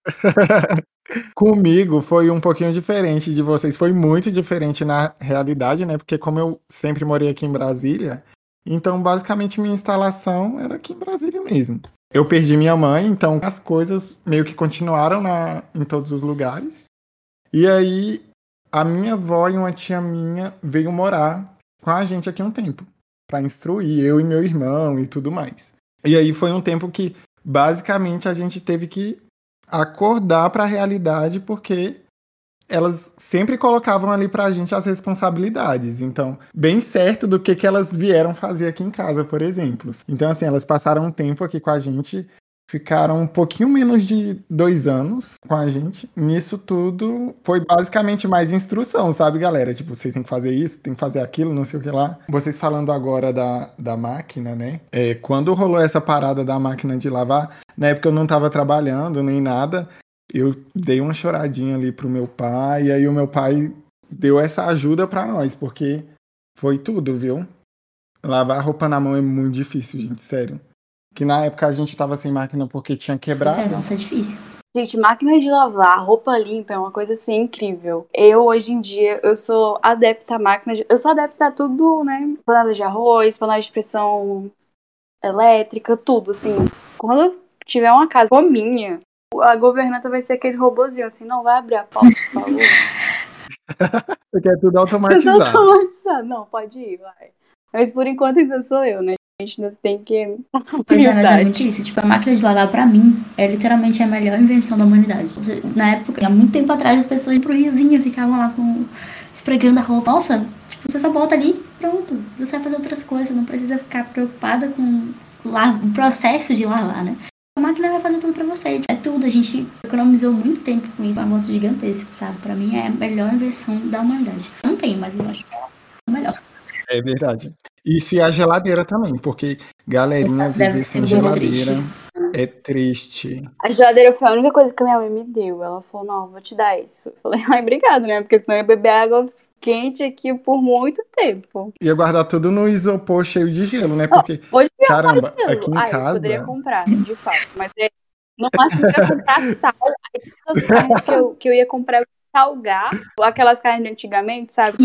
Comigo foi um pouquinho diferente de vocês. Foi muito diferente na realidade, né? Porque como eu sempre morei aqui em Brasília, então basicamente minha instalação era aqui em Brasília mesmo. Eu perdi minha mãe, então as coisas meio que continuaram na, em todos os lugares. E aí a minha avó e uma tia minha veio morar com a gente aqui um tempo para instruir eu e meu irmão e tudo mais. E aí foi um tempo que basicamente a gente teve que acordar para a realidade porque elas sempre colocavam ali pra gente as responsabilidades. Então, bem certo do que, que elas vieram fazer aqui em casa, por exemplo. Então, assim, elas passaram um tempo aqui com a gente, ficaram um pouquinho menos de dois anos com a gente. Nisso tudo foi basicamente mais instrução, sabe, galera? Tipo, vocês têm que fazer isso, tem que fazer aquilo, não sei o que lá. Vocês falando agora da, da máquina, né? É, quando rolou essa parada da máquina de lavar, na época eu não tava trabalhando nem nada eu dei uma choradinha ali pro meu pai, e aí o meu pai deu essa ajuda pra nós, porque foi tudo, viu? Lavar roupa na mão é muito difícil, gente, sério. Que na época a gente tava sem máquina porque tinha Pois quebrado. é, nossa, é difícil. Gente, máquina de lavar, roupa limpa é uma coisa assim incrível. Eu, hoje em dia, eu sou adepta à máquina de... Eu sou adepta a tudo, né? Panela de arroz, panela de pressão elétrica, tudo, assim. Quando eu tiver uma casa como minha, a governanta vai ser aquele robozinho, assim, não vai abrir a porta, por favor. Você quer tudo Tudo automatizado. automatizado. Não, pode ir, vai. Mas por enquanto ainda sou eu, né? A gente ainda tem que. Pois é, mas é muito isso. Tipo, a máquina de lavar, pra mim, é literalmente a melhor invenção da humanidade. Na época, há muito tempo atrás, as pessoas iam pro riozinho, ficavam lá com... esfregando a roupa. Nossa, tipo, você só bota ali, pronto. Você vai fazer outras coisas, não precisa ficar preocupada com la- o processo de lavar, né? A máquina vai fazer tudo pra você. É tudo. A gente economizou muito tempo com isso. É um avanço gigantesco, sabe? Pra mim, é a melhor invenção da humanidade. Não tem, mas eu acho que é a melhor. É verdade. Isso e a geladeira também, porque galerinha viver sem geladeira triste. é triste. A geladeira foi a única coisa que a minha mãe me deu. Ela falou, não, vou te dar isso. Eu falei, ai, obrigado, né? Porque senão eu ia beber água quente aqui por muito tempo. Ia guardar tudo no isopor cheio de gelo, né? Porque, Hoje eu caramba, gelo. aqui em ah, eu casa. poderia comprar, de fato. Mas é, no máximo eu ia comprar sal. Aí todas as carnes que eu, que eu ia comprar, eu ia salgar. Aquelas carnes de antigamente, sabe?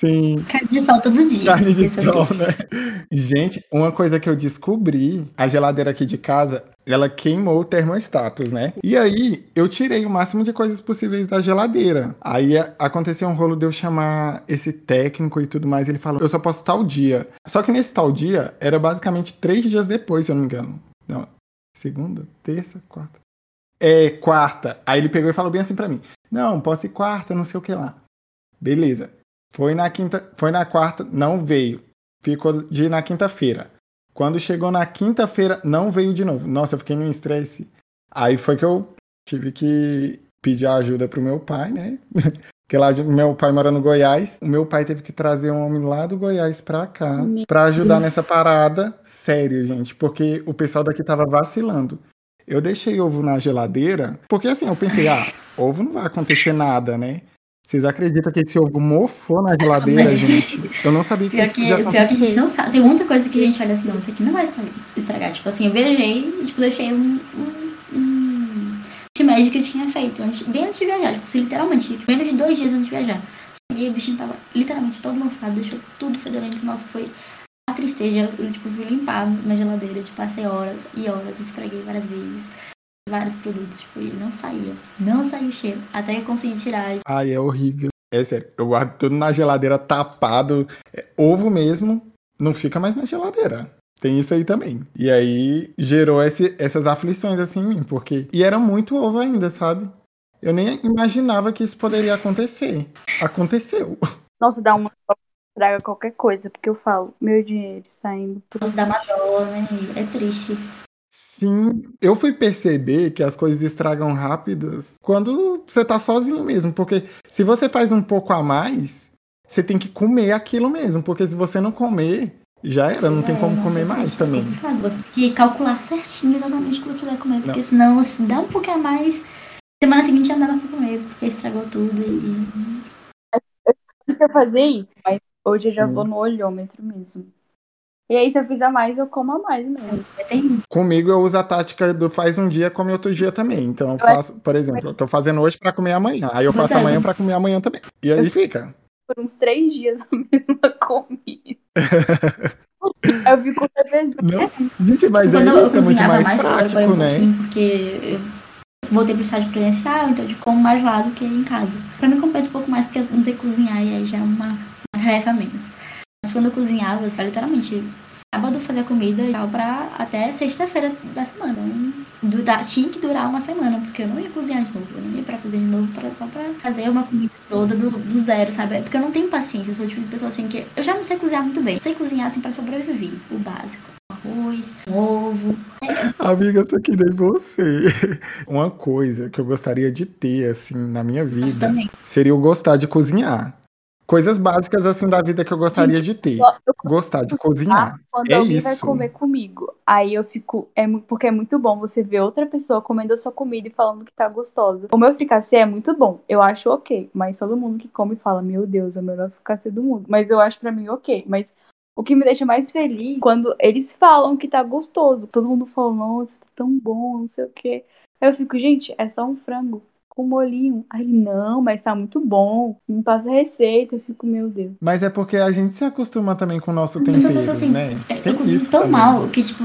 Sim, carne de sol todo dia. Carne de sol, né? Gente, uma coisa que eu descobri, a geladeira aqui de casa, ela queimou o termostatos, né? E aí, eu tirei o máximo de coisas possíveis da geladeira. Aí aconteceu um rolo de eu chamar esse técnico e tudo mais. Ele falou, eu só posso tal dia. Só que nesse tal dia, era basicamente três dias depois, se eu não me engano. Não, segunda, terça, quarta. É, quarta. Aí ele pegou e falou bem assim pra mim. Não, posso ir quarta, não sei o que lá. Beleza. Foi na quinta, foi na quarta, não veio. Ficou de na quinta-feira. Quando chegou na quinta-feira, não veio de novo. Nossa, eu fiquei num estresse. Aí foi que eu tive que pedir ajuda pro meu pai, né? Porque lá meu pai mora no Goiás. O meu pai teve que trazer um homem lá do Goiás pra cá pra ajudar nessa parada. Sério, gente, porque o pessoal daqui tava vacilando. Eu deixei ovo na geladeira, porque assim, eu pensei, ah, ovo não vai acontecer nada, né? Vocês acreditam que esse ovo mofou na geladeira, Mas- gente? Eu não sabia que Pior isso que, podia pior que a gente não sabe. Tem muita coisa que a gente olha assim, não, isso aqui não vai estra- estragar. Tipo assim, eu viajei e tipo, deixei um. um, um shimeji que eu tinha feito antes, bem antes de viajar. Tipo, assim, literalmente, menos de dois dias antes de viajar. Cheguei, o bichinho tava literalmente todo mofado, deixou tudo fedorento. Nossa, foi a tristeza. Eu, tipo, fui limpar minha geladeira, tipo, passei horas e horas, esfreguei várias vezes. Vários produtos, tipo, e não saía. Não saía o cheiro. Até que eu consegui tirar. Ai, é horrível. É sério, eu guardo tudo na geladeira tapado. É, ovo mesmo não fica mais na geladeira. Tem isso aí também. E aí gerou esse- essas aflições assim em mim, porque. E era muito ovo ainda, sabe? Eu nem imaginava que isso poderia acontecer. Aconteceu. Nossa, dá uma estraga qualquer coisa, porque eu falo, meu dinheiro está indo pro Dá uma dó, né? É triste. Sim, eu fui perceber que as coisas estragam rápidas quando você tá sozinho mesmo, porque se você faz um pouco a mais, você tem que comer aquilo mesmo, porque se você não comer, já era, não tem É, como nossa, comer é mais também. É complicado. Você tem que calcular certinho exatamente o que você vai comer. Porque senão, se dá um pouquinho a mais, Semana seguinte já não dava pra comer, porque estragou tudo e. Antes eu fazia isso, mas hoje eu já vou no olhômetro mesmo. E aí, se eu fizer mais, eu como a mais mesmo. Tem Comigo eu uso a tática do faz um dia, come outro dia também. Então eu faço, por exemplo, eu tô fazendo hoje pra comer amanhã. Aí eu faço é. amanhã pra comer amanhã também. E aí fica. Por uns três dias a mesma comida. eu fico revezando. Não, gente, mas é Quando eu isso, é muito cozinhava mais, mais, prático, um né? pouquinho, porque eu voltei pro estágio presencial, então eu como mais lá do que em casa. Pra mim compensa um pouco mais, porque eu não tenho que cozinhar e aí já é uma, uma tarefa a menos. Mas quando eu cozinhava, assim, literalmente, sábado eu fazia comida e tal pra até sexta-feira da semana. Dura- tinha que durar uma semana, porque eu não ia cozinhar de novo. Eu não ia pra cozinhar de novo pra, só pra fazer uma comida toda do, do zero, sabe? Porque eu não tenho paciência, eu sou o tipo de pessoa assim que eu já não sei cozinhar muito bem. Eu sei cozinhar assim pra sobreviver, o básico. Arroz, ovo, Amiga, eu sou que nem você. Uma coisa que eu gostaria de ter, assim, na minha vida, seria o gostar de cozinhar. Coisas básicas, assim, da vida que eu gostaria de ter. Eu Gostar de cozinhar. quando É alguém vai isso. comer comigo. Aí eu fico. É, porque é muito bom você ver outra pessoa comendo a sua comida e falando que tá gostosa. O meu fricassê é muito bom. Eu acho ok. Mas todo mundo que come fala: Meu Deus, é o melhor fricassê do mundo. Mas eu acho pra mim ok. Mas o que me deixa mais feliz é quando eles falam que tá gostoso. Todo mundo fala: Nossa, tá tão bom, não sei o quê. Aí eu fico: Gente, é só um frango. Com molhinho. Aí, não, mas tá muito bom. Me passa a receita. Eu fico, meu Deus. Mas é porque a gente se acostuma também com o nosso Eu sou tempero, pessoa assim, né? eu Tem cozinho isso tão também. mal que, tipo,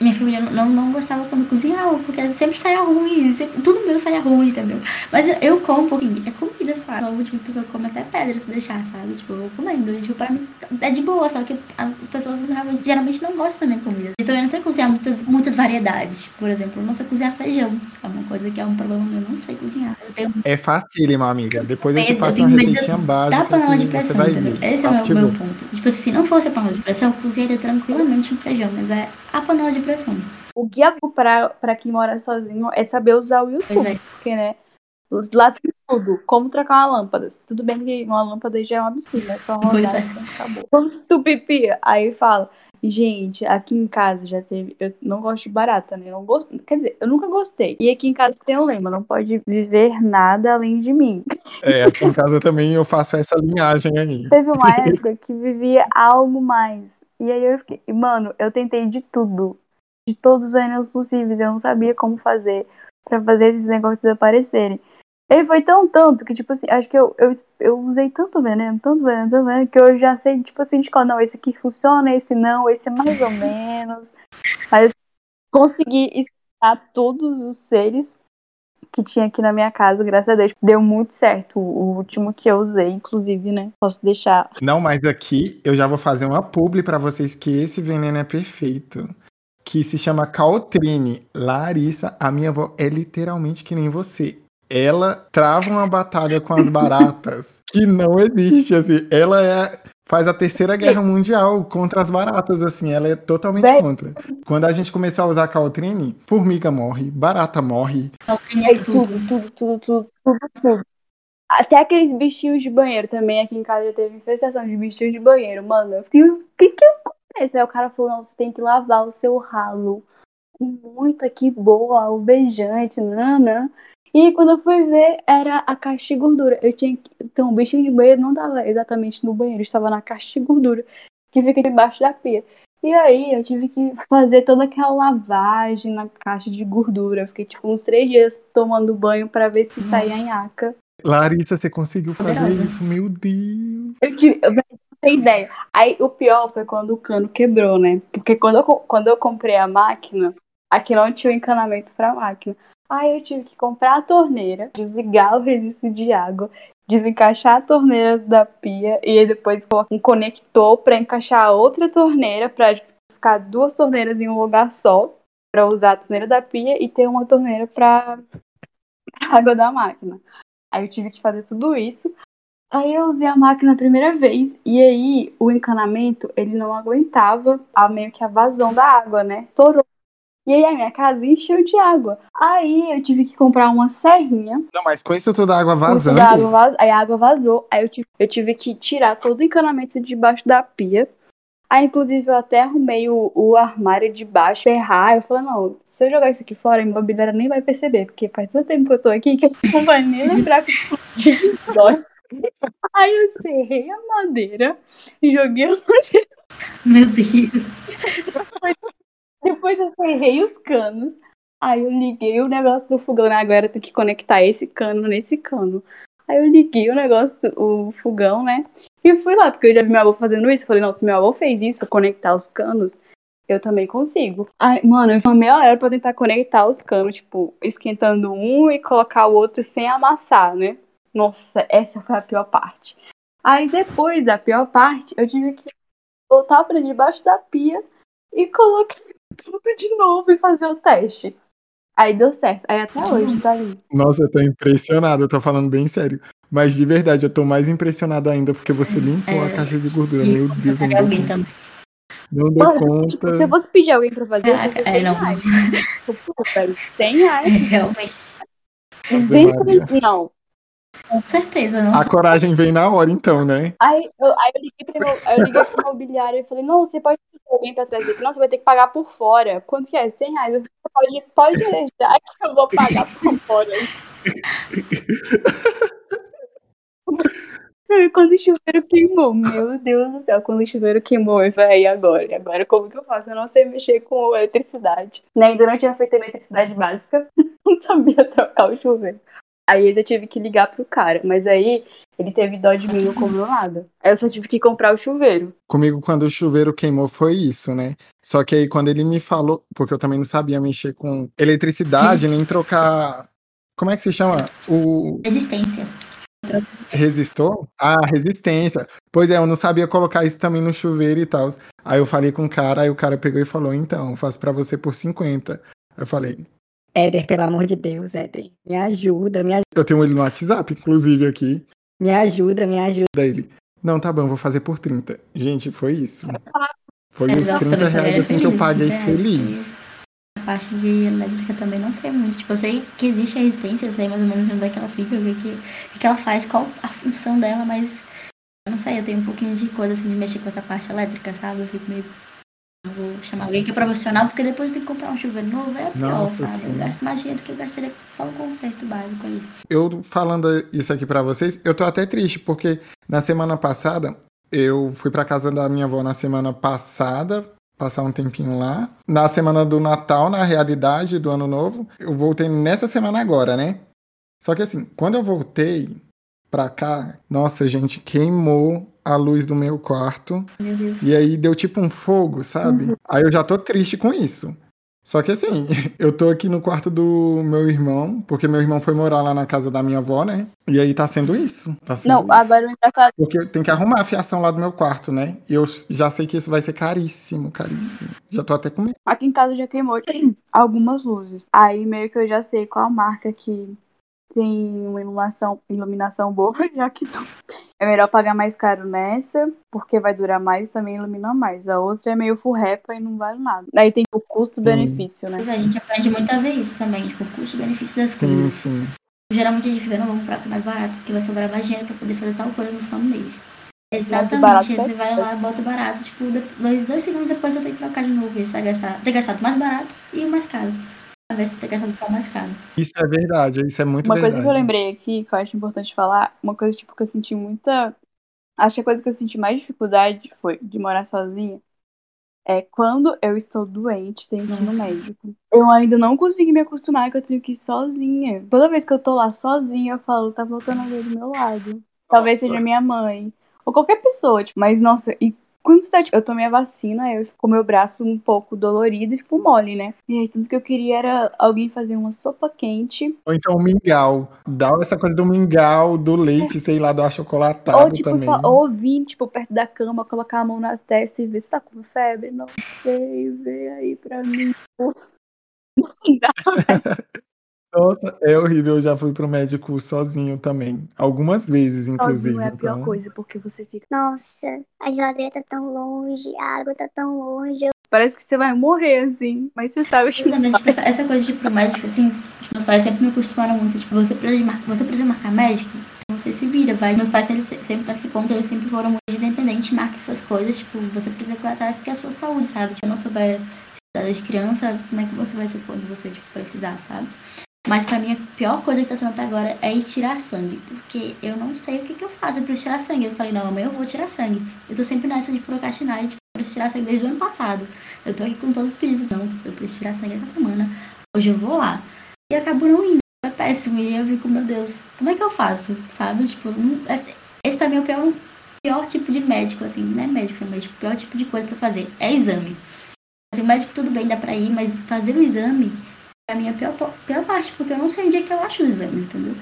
minha família não, não gostava quando cozinhava, porque sempre saia ruim, sempre- tudo meu saia ruim, entendeu? Mas eu, eu como pouquinho, é comida, sabe? Eu, tipo, pessoa que come até pedra se deixar, sabe? Tipo, eu vou comendo, e, tipo, pra mim é de boa, só que as pessoas realmente, geralmente não gostam da minha comida. Então eu não sei cozinhar muitas, muitas variedades, por exemplo, eu não sei cozinhar feijão, é uma coisa que é um problema meu, eu não sei cozinhar. Tenho É facílimo, amiga. Depois eu te passo uma receitinha da básica panela de que você pressão, vai entendeu? ver. Esse é o meu, meu ponto. Tipo, se não fosse a panela de pressão, eu cozinharia tranquilamente um feijão, mas é a panela de pressão. O guia pra, pra quem mora sozinho é saber usar o YouTube. Pois é. Porque, né? Lá tem tudo. Como trocar uma lâmpada. Tudo bem que uma lâmpada já é um absurdo, né? Só rodar Pois é. e acabou. Vamos tu pipi. Aí fala. Gente, aqui em casa já teve. Eu não gosto de barata, né? Eu não gosto. Quer dizer, eu nunca gostei. E aqui em casa tem um lema: não pode viver nada além de mim. É, aqui em casa também eu faço essa linhagem aí. Teve uma época que vivia algo mais. E aí eu fiquei, mano, eu tentei de tudo. De todos os venenos possíveis. Eu não sabia como fazer pra fazer esses negócios desaparecerem. Ele foi tão tanto que, tipo assim, acho que eu, eu, eu usei tanto veneno, tanto veneno, tanto veneno, que eu já sei, tipo assim, de qual, não, esse aqui funciona, esse não, esse é mais ou menos. Mas consegui explicar todos os seres que tinha aqui na minha casa, graças a Deus. Deu muito certo. O, último que eu usei, inclusive, né? Posso deixar Não, mas aqui eu já vou fazer uma publi pra vocês que esse veneno é perfeito. Que se chama Caltrine. Larissa, a minha avó é literalmente que nem você. Ela trava uma batalha com as baratas que não existe, assim. Ela é, faz a terceira guerra mundial contra as baratas, assim. Ela é totalmente Véi. contra. Quando a gente começou a usar Caltrine, formiga morre, barata morre. Caltrinha É tudo. tudo, tudo, tudo, tudo, tudo, tudo. Até aqueles bichinhos de banheiro também, aqui em casa já teve infestação de bichinhos de banheiro. Mano, eu fiquei, o que que acontece? Aí o cara falou, não, você tem que lavar o seu ralo com muita que boa, alvejante, nanã. E aí, quando eu fui ver, era a caixa de gordura. Eu tinha que... Então, o bichinho de banheiro não tava exatamente no banheiro, estava na caixa de gordura, que fica debaixo da pia. E aí, eu tive que fazer toda aquela lavagem na caixa de gordura. Eu fiquei, tipo, uns três dias tomando banho pra ver se Nossa. saía nhaca. Larissa, você conseguiu fazer Poderosa. isso? Meu Deus. Eu tive. Eu não tenho ideia. Aí o pior foi quando o cano quebrou, né? Porque quando eu, quando eu comprei a máquina, aqui não tinha o encanamento pra máquina. Aí eu tive que comprar a torneira, desligar o registro de água, desencaixar a torneira da pia e depois um conector pra encaixar outra torneira pra ficar duas torneiras em um lugar só, pra usar a torneira da pia e ter uma torneira pra água da máquina. Aí eu tive que fazer tudo isso. Aí eu usei a máquina a primeira vez e aí o encanamento ele não aguentava a meio que a vazão da água, né? Estourou. E aí a minha casa encheu de água. Aí eu tive que comprar uma serrinha. Não, mas com isso tudo a água vazando. da água vaz- Aí a água vazou. Aí eu tive, eu tive que tirar todo o encanamento de debaixo da pia. Aí, inclusive, eu até arrumei o, o armário de baixo, ferrar. Eu falei, não, se eu jogar isso aqui fora, a imobiliária nem vai perceber, porque faz tanto tempo que eu tô aqui que eu não vai nem lembrar que eu tive episódio. Aí eu serrei a madeira, joguei a madeira, Meu Deus. Depois eu serrei os canos. Aí eu liguei o negócio do fogão, né? Agora eu tenho que conectar esse cano nesse cano. Aí eu liguei o negócio, do, o fogão, né? E fui lá, porque eu já vi meu avô fazendo isso. Eu falei, não, se meu avô fez isso, conectar os canos, eu também consigo. Aí, mano, eu meia hora pra tentar conectar os canos, tipo, esquentando um e colocar o outro sem amassar, né? Nossa, essa foi a pior parte. Aí depois da pior parte, eu tive que voltar pra debaixo da pia e colocar tudo de novo e fazer o teste. Aí deu certo. Aí até hoje tá ali. Nossa, eu tô impressionado, eu tô falando bem sério. Mas de verdade, eu tô mais impressionado ainda porque você limpou a É, caixa de gordura. Meu Deus, eu não alguém dou conta. também. Não dou Mano, tipo, se eu conta. fosse pedir alguém pra fazer, Caraca, eu é, não. reais. Tipo, pô, velho, 100 reais. É, realmente. 200, não. Com certeza, não. A coragem vem na hora, então, né? Aí eu, aí eu liguei aí eu liguei pro imobiliário e falei, não, você pode pedir alguém pra trazer aqui. Não, você vai ter que pagar por fora. Quanto que é? 100 reais. Eu falei, pode, pode deixar que eu vou pagar por fora. Quando o chuveiro queimou, meu Deus do céu, quando o chuveiro queimou, eu falei, e agora? E agora como que eu faço? Eu não sei mexer com eletricidade. Né? Ainda não tinha feito eletricidade básica, não sabia trocar o chuveiro. Aí eu tive que ligar pro cara, mas aí ele teve dó de mim, não cobrou nada. Aí eu só tive que comprar o chuveiro. Comigo, quando o chuveiro queimou, foi isso, né? Só que aí, quando ele me falou, porque eu também não sabia mexer com eletricidade, nem trocar. Como é que se chama? O Resistência. resistor? Ah, resistência. Pois é, eu não sabia colocar isso também no chuveiro e tal. Aí eu falei com o cara, aí o cara pegou e falou: então, eu faço pra você por 50. Eu falei: Éder, pelo amor de Deus, Éder. Me ajuda, me, aj- eu tenho ele no WhatsApp, inclusive, aqui. me ajuda, me ajuda. Daí ele: não, tá bom, vou fazer por 30. Gente, foi isso. Foi É, os nossa, 30 também reais assim que eu paguei 30 reais, feliz. A parte de elétrica também não sei muito. Tipo, eu sei que existe a resistência, eu sei mais ou menos onde é que ela fica, o que, que, o que ela faz, qual a função dela, mas eu não sei, eu tenho um pouquinho de coisa assim de mexer com essa parte elétrica, sabe? Eu fico meio. Eu vou chamar alguém que é profissional, porque depois tem que comprar um chuveiro novo, é pior, Nossa, sabe? sim. Eu gasto mais dinheiro do que eu gastaria só o conserto básico ali. eu falando isso aqui pra vocês, eu tô até triste, porque na semana passada, eu fui pra casa da minha avó na semana passada, passar um tempinho lá. Na semana do Natal, na realidade, do Ano Novo, eu voltei nessa semana agora, né? Só que assim, quando eu voltei pra cá, nossa, gente, queimou a luz do meu quarto. Meu Deus. E aí deu tipo um fogo, sabe? Aí eu já tô triste com isso. Só que assim, eu tô aqui no quarto do meu irmão, porque meu irmão foi morar lá na casa da minha avó, né? E aí tá sendo isso. Tá sendo Não, isso. agora o engraçado. Porque tem que arrumar a fiação lá do meu quarto, né? E eu já sei que isso vai ser caríssimo, caríssimo. Já tô até com medo. Aqui em casa já queimou algumas luzes. Aí meio que eu já sei qual marca que tem uma iluminação, iluminação boa, já que não. É melhor pagar mais caro nessa, porque vai durar mais e também ilumina mais. A outra é meio furrepa e não vale nada. Aí tem o custo-benefício, né? Mas a gente aprende muito a ver isso também, tipo, o custo e benefício das Sim, coisas. sim. Geralmente a gente fica, não, vamos comprar mais barato, porque vai sobrar mais dinheiro pra poder fazer tal coisa no final do mês. Exatamente, você vai lá, bota o barato, tipo, dois, dois segundos depois você tem que trocar de novo. E você vai gastar, ter gastado mais barato e o mais caro. De você ter gastado só o mais caro. Isso é verdade, isso é muito Uma verdade. coisa que eu lembrei aqui, que eu acho importante falar, uma coisa tipo que eu senti muita. Acho que a coisa que eu senti mais dificuldade foi de morar sozinha. É quando eu estou doente, tenho que ir no médico. Eu ainda não consegui me acostumar que eu tenho que ir sozinha. Toda vez que eu tô lá sozinha, eu falo, tá voltando alguém do meu lado. Talvez Nossa. seja minha mãe. Ou qualquer pessoa, tipo, mas nossa, e quando você tá, tipo, eu tomei a vacina, eu fico com meu braço um pouco dolorido e fico mole, né? E aí tudo que eu queria era alguém fazer uma sopa quente Ou então o mingau. Dá essa coisa do mingau, do leite, sei lá, do achocolatado Ou, tipo, também. ou vir, tipo, perto da cama, colocar a mão na testa e ver se tá com febre. Não sei, vê aí pra mim. Não dá. Nossa, é horrível. Eu já fui pro médico sozinho também. Algumas vezes, inclusive. Sozinho é a pior então- coisa, porque você fica. Nossa, a geladeira tá tão longe, a água tá tão longe. Eu Parece que você vai morrer, assim. Mas você sabe que. Pois é, mas tipo, essa, essa coisa de ir pro médico, assim, meus pais sempre me acostumaram muito. Tipo, você precisa, de mar... você precisa marcar médico, então você se vira, vai. Meus pais, eles sempre, esse ponto, eles sempre foram muito independentes, marquem suas coisas, tipo, você precisa correr atrás porque é a sua saúde, sabe? Se eu não souber se de criança, como é que você vai ser quando você, tipo, precisar, sabe? Mas pra mim, a pior coisa que tá sendo até agora é ir tirar sangue. Porque eu não sei o que, que eu faço. Preciso tirar sangue. Eu falei, não, amanhã eu vou tirar sangue. Eu tô sempre nessa de procrastinar e tipo, eu preciso tirar sangue desde o ano passado. Eu tô aqui com todos os pedidos. Não, eu preciso tirar sangue essa semana. Hoje eu vou lá. E acabo não indo. É péssimo. E eu fico, meu Deus, como é que eu faço? Sabe? Tipo, não, esse pra mim é o pior, pior tipo de médico, assim. Não é médico, mas tipo, o pior tipo de coisa pra fazer. É exame. Assim, o médico tudo bem, dá pra ir, mas fazer o exame a minha pior, pior parte, porque eu não sei onde é que eu acho os exames, entendeu?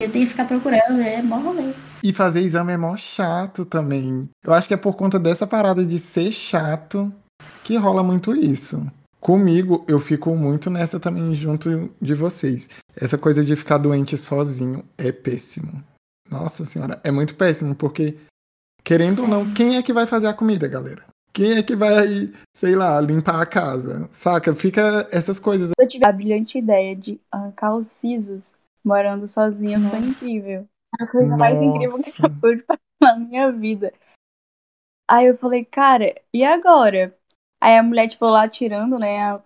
Eu tenho que ficar procurando, é mó rolê. E fazer exame é mó chato também. Eu acho que é por conta dessa parada de ser chato que rola muito isso. Comigo, eu fico muito nessa também junto de vocês. Essa coisa de ficar doente sozinho é péssimo. Nossa senhora, é muito péssimo, porque, querendo ou não, quem é que vai fazer a comida, galera? Quem é que vai, sei lá, limpar a casa? Saca? Fica essas coisas. Eu tive a brilhante ideia de arrancar os sisos morando sozinha. Foi incrível. A coisa Nossa. mais incrível que eu pude passar na minha vida. Aí eu falei, cara, e agora? Aí a mulher, tipo, lá tirando, né? A...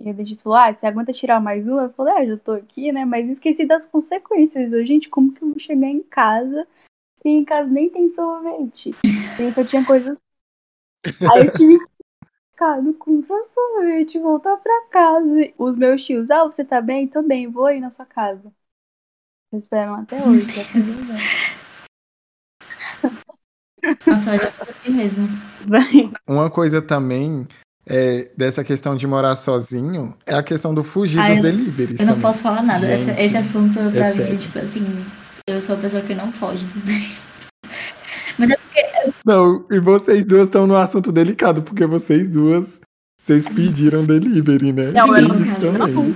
E a dentista falou, ah, você aguenta tirar mais uma? Eu falei, ah, já tô aqui, né? Mas esqueci das consequências. Eu, gente, como que eu vou chegar em casa e em casa nem tem sorvete? E só tinha coisas Aí eu tive que ficar no sorvete, voltar pra casa. Os meus tios, ah, você tá bem? Tô bem, vou aí na sua casa. Eles esperam até hoje, já Nossa, mas é assim mesmo. Uma coisa também é, dessa questão de morar sozinho é a questão do fugir ah, dos eu, deliveries. Eu não também. posso falar nada. Gente, esse, esse assunto pra é mim, sério. tipo assim, eu sou a pessoa que não foge dos deliveries. Mas é porque. Não, e vocês duas estão no assunto delicado, porque vocês duas. Vocês pediram delivery, né? Não, eu, não, também. Não.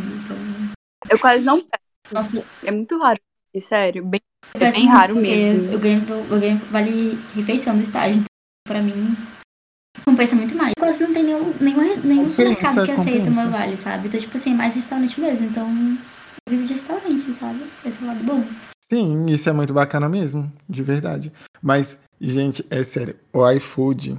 eu quase não peço. Nossa, é muito raro. Sério, bem, é bem raro mesmo. Eu ganho, eu ganho vale refeição no estágio. Então, pra mim, compensa muito mais. Quase não tem nenhum, nenhum, nenhum supermercado que aceita o meu vale, sabe? Então, tipo assim, é mais restaurante mesmo. Então, eu vivo de restaurante, sabe? Esse é o lado bom. Sim, isso é muito bacana mesmo, de verdade. Mas Gente, é sério, o iFood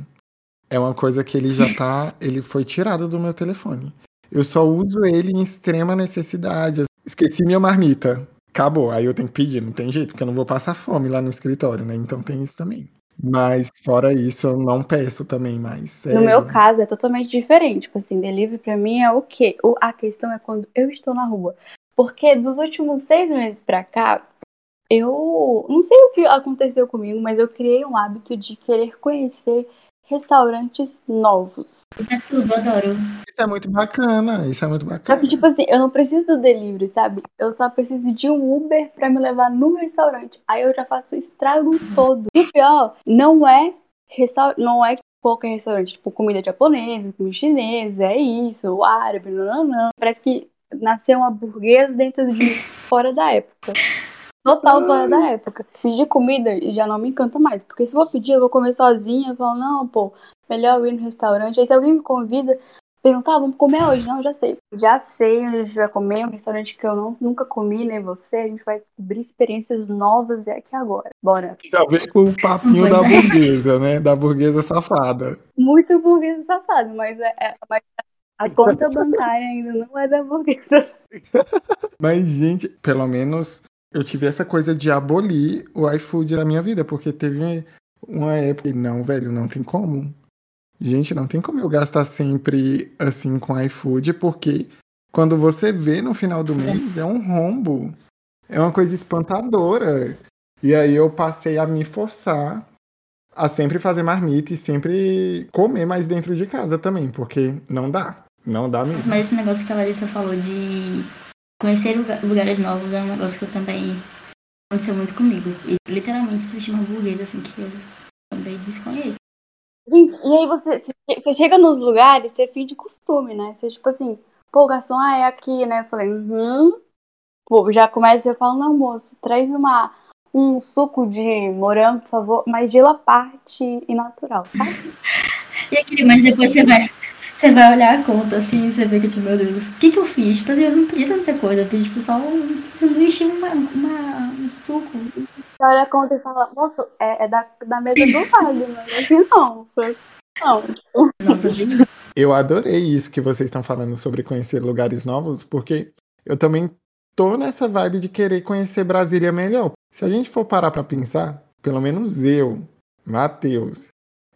é uma coisa que ele já tá. ele foi tirado do meu telefone. Eu só uso ele em extrema necessidade. Esqueci minha marmita. Acabou. Aí eu tenho que pedir, não tem jeito, porque eu não vou passar fome lá no escritório, né? Então tem isso também. Mas fora isso, eu não peço também mais. Sério. No meu caso, é totalmente diferente. Tipo assim, delivery pra mim é o quê? A questão é quando eu estou na rua. Porque dos últimos seis meses pra cá, eu não sei o que aconteceu comigo, mas eu criei um hábito de querer conhecer restaurantes novos. Isso é tudo, adoro. Isso é muito bacana, isso é muito bacana. Só que, tipo assim, eu não preciso do delivery, sabe? Eu só preciso de um Uber pra me levar no restaurante. Aí eu já faço o estrago todo. E o pior, não é restaurante, não é qualquer restaurante, tipo comida japonesa, comida chinesa, é isso, o árabe, não, não, não. Parece que nasceu uma burguesa dentro de fora da época. Total fora da época. Pedir comida já não me encanta mais. Porque se eu vou pedir, eu vou comer sozinha. Eu falo, não, pô, melhor eu ir no restaurante. Aí se alguém me convida, perguntar, ah, vamos comer hoje? Não, já sei. Já sei onde a gente vai comer. Um restaurante que eu não, nunca comi, nem você. A gente vai descobrir experiências novas e é aqui agora. Bora. Já vem com o papinho da é. burguesa, né? Da burguesa safada. Muito burguesa safada, mas é, é mas a conta bancária ainda não é da burguesa. Mas, gente, pelo menos eu tive essa coisa de abolir o iFood na minha vida, porque teve uma época. Não, velho, não tem como. Gente, não tem como eu gastar sempre assim com iFood, porque quando você vê no final do mês é um rombo. É uma coisa espantadora. E aí eu passei a me forçar a sempre fazer marmita e sempre comer mais dentro de casa também, porque não dá. Não dá mesmo. Mas esse negócio que a Larissa falou de conhecer lugares novos é um negócio que eu também aconteceu muito comigo. E literalmente surgiu uma burguesa assim que eu também desconheço. Gente, e aí você, você chega nos lugares, você finge costume, né? Você tipo assim, pô, garçom, ah, é aqui, né? Eu falei, uhum. Pô, já começa, eu falo, não, moço, traz uma, um suco de morango, por favor, mas gelo à parte e natural, tá? e aquele, mas depois você vai, você vai olhar a conta assim, você vê que, tipo, meu Deus, o que que eu fiz? Tipo assim, eu não pedi tanta coisa, eu pedi tipo, só um sanduíche e uma, uma, um suco. Você olha a conta e fala, moço, é, é da, da mesa do lado, não é aqui não. Não, tipo, Nossa, Eu adorei isso que vocês estão falando sobre conhecer lugares novos, porque eu também tô nessa vibe de querer conhecer Brasília melhor. Se a gente for parar pra pensar, pelo menos eu, Matheus,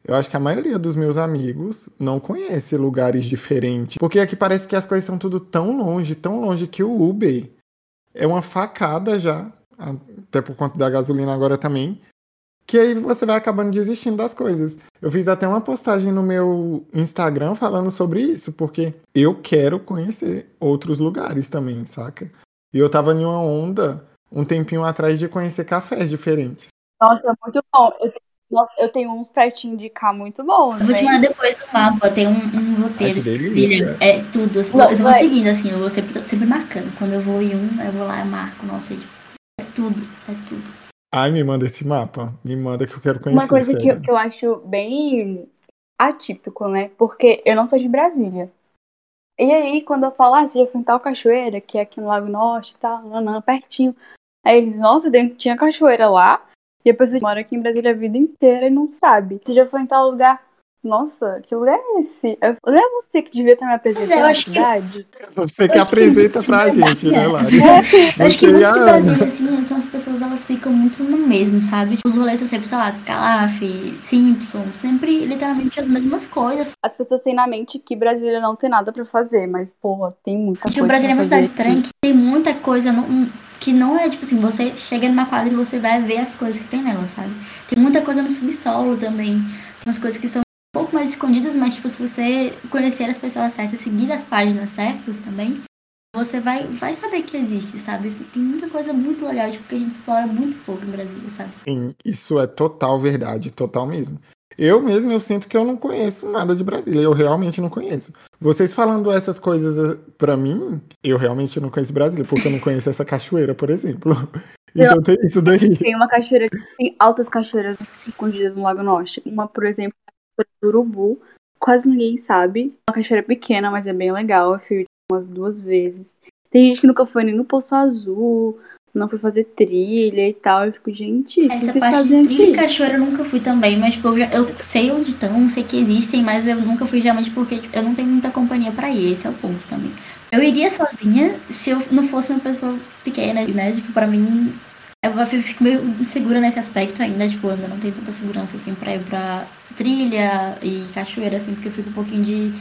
eu acho que a maioria dos meus amigos não conhece lugares diferentes. Porque aqui parece que as coisas são tudo tão longe, tão longe que o Uber é uma facada já, até por conta da gasolina agora também, que aí você vai acabando desistindo das coisas. Eu fiz até uma postagem no meu Instagram falando sobre isso, porque eu quero conhecer outros lugares também, saca? E eu tava em uma onda um tempinho atrás de conhecer cafés diferentes. nossa, muito bom. Eu, tenho- nossa, eu tenho uns pra te indicar muito bons, Eu vou te mandar depois o mapa, tem um, um Ai, roteiro que de delícia. É tudo. Eu, Não, eu vou vai. seguindo, assim, eu vou sempre, sempre marcando. Quando eu vou em um, eu vou lá e marco. Nossa, é, tipo, é tudo, é tudo. Ai, me manda esse mapa. Me manda que eu quero conhecer. Uma coisa que, eu- que eu acho bem atípico, né? Porque eu não sou de Brasília. E aí, quando eu falo, ah, você já foi em tal cachoeira, que é aqui no Lago Norte e tal, nanã, pertinho. Aí eles, nossa, dentro tinha cachoeira lá. E a pessoa mora aqui em Brasília a vida inteira e não sabe. Você já foi em tal lugar? Nossa, que lugar é esse? Não é você que devia estar me apresentando eu na acho que- cidade? Você que apresenta pra gente, né, Lari? Eu acho que Você muito a de. Brasília, assim, são as pessoas, elas ficam muito no mesmo, sabe? Os rolês são sempre, sei lá, Calaf, Simpson, sempre literalmente as mesmas coisas. As pessoas têm na mente que Brasília não tem nada pra fazer, mas, porra, tem muita coisa Tipo, Brasília é uma cidade estranha que tem muita coisa não- que não é, tipo assim, você chega numa quadra e você vai ver as coisas que tem nela, sabe? Tem muita coisa no subsolo também. Tem umas coisas que são um pouco mais escondidas, mas, tipo, se você conhecer as pessoas certas, seguir as páginas certas também, você vai, vai saber que existe, sabe? Tem muita coisa muito legal, tipo, que a gente explora muito pouco em Brasília, sabe? Sim, isso é total verdade, total mesmo. Eu mesmo, eu sinto que eu não conheço nada de Brasília, eu realmente não conheço. Vocês falando essas coisas eh, pra mim, eu realmente não conheço Brasília, porque eu não conheço essa cachoeira, por exemplo. Então tem isso daí. Tem uma cachoeira, tem altas cachoeiras escondidas no Lago Norte. Uma, por exemplo, é do Urubu, quase ninguém sabe. Uma cachoeira pequena, mas é bem legal. Eu fui umas duas vezes. Tem gente que nunca foi nem no Poço Azul, não foi fazer trilha e tal. Eu fico, gente, Essa parte de trilha e aqui? cachoeira eu nunca fui também, mas tipo, eu, já- eu sei onde estão, sei que existem, mas eu nunca fui geralmente porque tipo, eu não tenho muita companhia pra ir, esse é o ponto também. Eu iria sozinha se eu não fosse uma pessoa pequena, né? Tipo, pra mim, eu eu fico meio insegura nesse aspecto ainda, tipo, eu ainda não tenho tanta segurança assim pra ir pra trilha e cachoeira, assim, porque eu fico um pouquinho de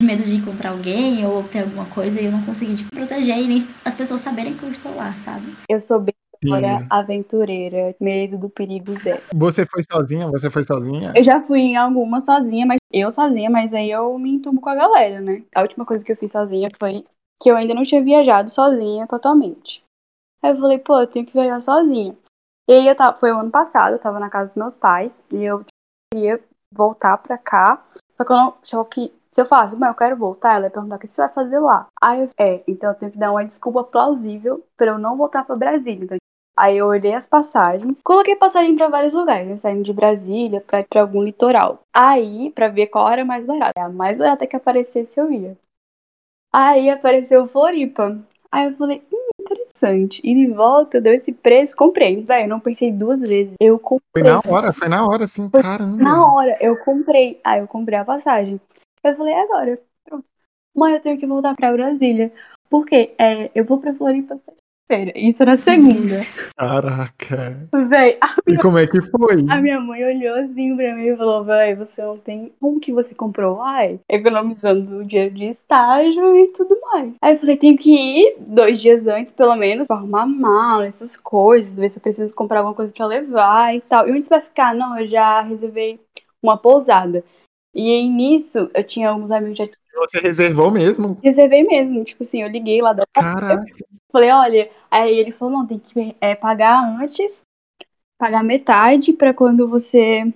de medo de encontrar alguém ou ter alguma coisa e eu não conseguir, tipo, proteger e nem as pessoas saberem que eu estou lá, sabe? Eu sou bem agora Sim. aventureira, medo do perigo zero. Você foi sozinha? Você foi sozinha? Eu já fui em algumas sozinha, mas eu sozinha, mas aí eu me entubo com a galera, né? A última coisa que eu fiz sozinha foi que eu ainda não tinha viajado sozinha totalmente. Aí eu falei, pô, eu tenho que viajar sozinha. E aí eu tava, foi o ano passado, eu tava na casa dos meus pais e eu queria voltar pra cá. Só que eu não. Só que se eu falasse, mãe, eu quero voltar, ela ia perguntar o que você vai fazer lá. Aí eu, é, então eu tenho que dar uma desculpa plausível pra eu não voltar pra Brasília. Então, Aí eu olhei as passagens, coloquei passagem pra vários lugares, né? Saindo de Brasília pra, pra algum litoral. Aí, pra ver qual era mais barata. A mais barata que aparecesse eu ia. Aí apareceu Floripa. Aí eu falei, hum, interessante. E de volta, deu esse preço, comprei. Velho, eu não pensei duas vezes. Eu Foi comprei. na hora, foi na hora, assim, caramba. Na hora, eu comprei. Aí eu comprei a passagem. Eu falei, agora, pronto. Mãe, eu tenho que voltar pra Brasília. Por quê? É, eu vou pra Floripa sexta-feira. Isso era segunda. Caraca. Véi, a E como é que foi? A minha mãe olhou assim pra mim e falou, véi, você não tem. Como que você comprou? Ai, economizando o dinheiro de estágio e tudo mais. Aí eu falei, tenho que ir dois dias antes, pelo menos, pra arrumar mala, essas coisas, ver se eu preciso comprar alguma coisa pra levar e tal. E onde você vai ficar? Não, eu já reservei uma pousada. E aí nisso, eu tinha alguns amigos que já Você reservou mesmo? reservei mesmo. Tipo assim, eu liguei lá da Caraca. Falei, olha, aí ele falou, não, tem que é, pagar antes, pagar metade pra quando você.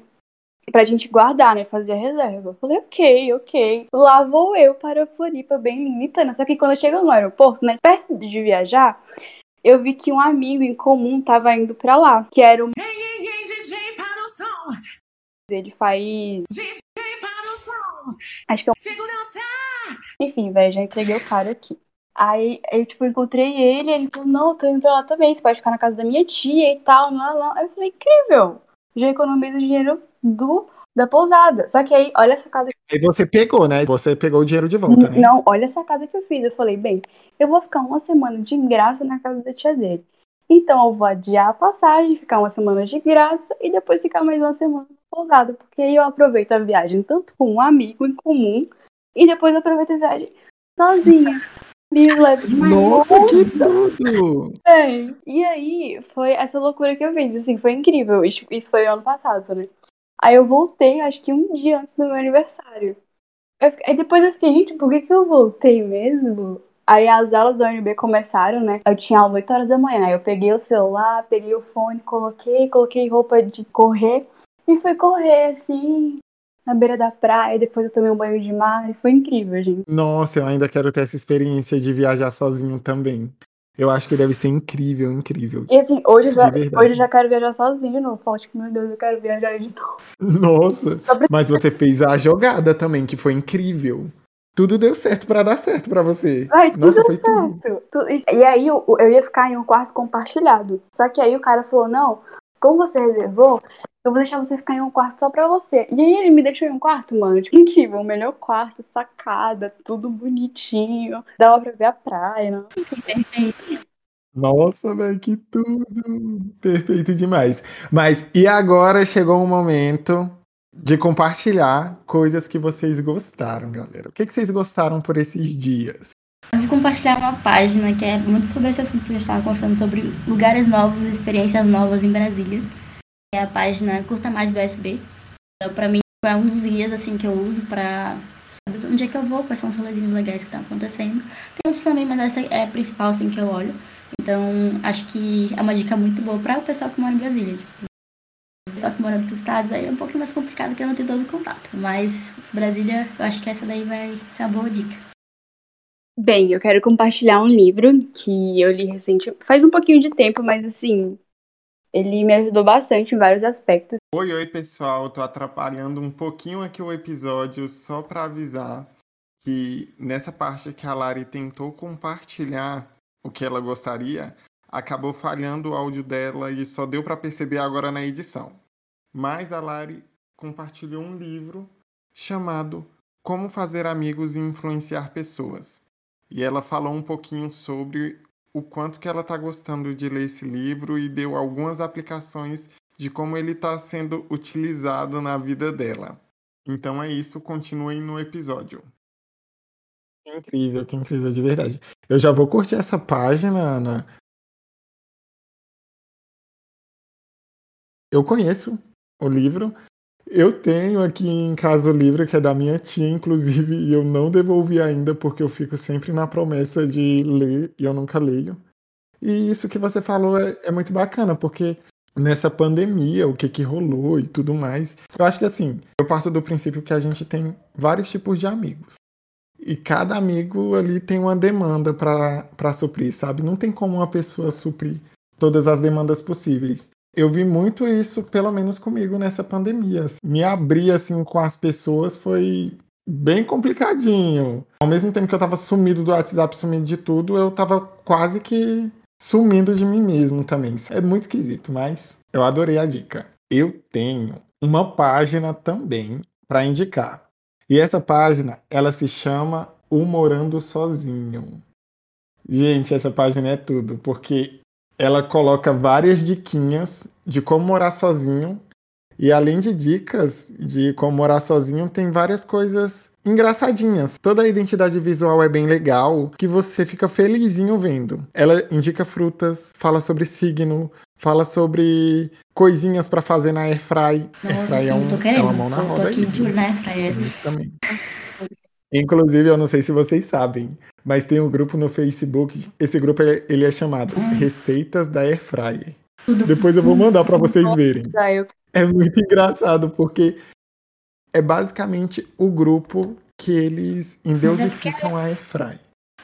pra gente guardar, né? Fazer a reserva. Eu falei, ok, ok. Lá vou eu para Floripa, bem linda e plena. Só que quando eu chego no aeroporto, né? Perto de viajar, eu vi que um amigo em comum tava indo pra lá, que era o. Ele faz. Acho que é um. Enfim, velho, já entreguei o cara aqui. Aí eu, tipo, encontrei ele, ele falou, não, eu tô indo pra lá também, você pode ficar na casa da minha tia e tal, não, não. Aí eu falei, incrível! Já economizo dinheiro do, da pousada. Só que aí, olha essa casa Aí você pegou, né? Você pegou o dinheiro de volta, né? Não, olha essa casa que eu fiz. Eu falei, bem, eu vou ficar uma semana de graça na casa da tia dele. Então eu vou adiar a passagem, ficar uma semana de graça e depois ficar mais uma semana na pousada. Porque aí eu aproveito a viagem tanto com um amigo em comum e depois eu aproveito a viagem sozinha. Leve Nossa, que tudo! bem. E aí foi essa loucura que eu fiz. Assim, foi incrível. Isso, isso foi ano passado, né? Aí eu voltei, acho que um dia antes do meu aniversário. Eu aí depois eu fiquei, gente, por que, que eu voltei mesmo? Aí as aulas da UNB começaram, né? Eu tinha aula 8 horas da manhã. Aí eu peguei o celular, peguei o fone, coloquei, coloquei roupa de correr e fui correr, assim, na beira da praia. Depois eu tomei um banho de mar e foi incrível, gente. Nossa, eu ainda quero ter essa experiência de viajar sozinho também. Eu acho que deve ser incrível, incrível. E assim, hoje eu já, hoje eu já quero viajar sozinho de novo. Falo, tipo, meu Deus, eu quero viajar de novo. Nossa, mas você fez a jogada também, que foi incrível. Tudo deu certo pra dar certo pra você. Vai, tudo Nossa, deu tudo. certo. Tu- E aí eu, eu ia ficar em um quarto compartilhado. Só que aí o cara falou, não, como você reservou, eu vou deixar você ficar em um quarto só pra você. E aí ele me deixou em um quarto, mano, tipo, incrível. O melhor quarto, sacada, tudo bonitinho. Dava pra ver a praia, né? Perfeito. Nossa, velho, que tudo! Perfeito demais. Mas e agora chegou o momento de compartilhar coisas que vocês gostaram, galera. O que, que vocês gostaram por esses dias? Eu vou compartilhar uma página que é muito sobre esse assunto que eu estava conversando sobre lugares novos, experiências novas em Brasília. É a página Curta Mais BSB. Então, pra mim, é um dos guias assim que eu uso pra saber onde é que eu vou, quais são os rolezinhos legais que estão acontecendo. Tem outros também, mas essa é a principal assim que eu olho. Então, acho que é uma dica muito boa para o pessoal que mora em Brasília. Pessoal que mora nos estados aí é um pouquinho mais complicado que eu não tenho todo o contato. Mas Brasília, eu acho que essa daí vai ser uma boa dica. Bem, eu quero compartilhar um livro que eu li recente, faz um pouquinho de tempo, mas assim, ele me ajudou bastante em vários aspectos. Oi, oi, pessoal. Tô atrapalhando um pouquinho aqui o episódio só para avisar que nessa parte que a Lari tentou compartilhar o que ela gostaria, acabou falhando o áudio dela e só deu para perceber agora na edição. Mas a Lari compartilhou um livro chamado Como Fazer Amigos e Influenciar Pessoas. E ela falou um pouquinho sobre o quanto que ela está gostando de ler esse livro e deu algumas aplicações de como ele está sendo utilizado na vida dela. Então é isso, continuem no episódio. Que incrível, que incrível, de verdade. Eu já vou curtir essa página, Ana. Eu conheço o livro. Eu tenho aqui em casa o livro que é da minha tia, inclusive, e eu não devolvi ainda porque eu fico sempre na promessa de ler e eu nunca leio. E isso que você falou é, é muito bacana, porque nessa pandemia, o que que rolou e tudo mais, eu acho que assim, eu parto do princípio que a gente tem vários tipos de amigos. E cada amigo ali tem uma demanda para suprir, sabe? Não tem como uma pessoa suprir todas as demandas possíveis. Eu vi muito isso, pelo menos comigo, nessa pandemia. Me abrir assim com as pessoas foi bem complicadinho. Ao mesmo tempo que eu tava sumido do WhatsApp, sumido de tudo, eu tava quase que sumindo de mim mesmo também. É muito esquisito, mas eu adorei a dica. Eu tenho uma página também para indicar. E essa página, ela se chama O Morando Sozinho. Gente, essa página é tudo, porque ela coloca várias diquinhas de como morar sozinho. E além de dicas de como morar sozinho, tem várias coisas engraçadinhas. Toda a identidade visual é bem legal, que você fica felizinho vendo. Ela indica frutas, fala sobre signo, fala sobre coisinhas para fazer na airfry. Nossa, Airfry é, sim, um, tô é querendo. uma mão na tô, tô roda aqui aí. de olho na. Isso também. Inclusive, eu não sei se vocês sabem, mas tem um grupo no Facebook. Esse grupo ele é chamado Hum. Receitas da Airfryer. Depois eu vou mandar para vocês verem. É muito engraçado porque é basicamente o grupo que eles endeusificam a Airfryer.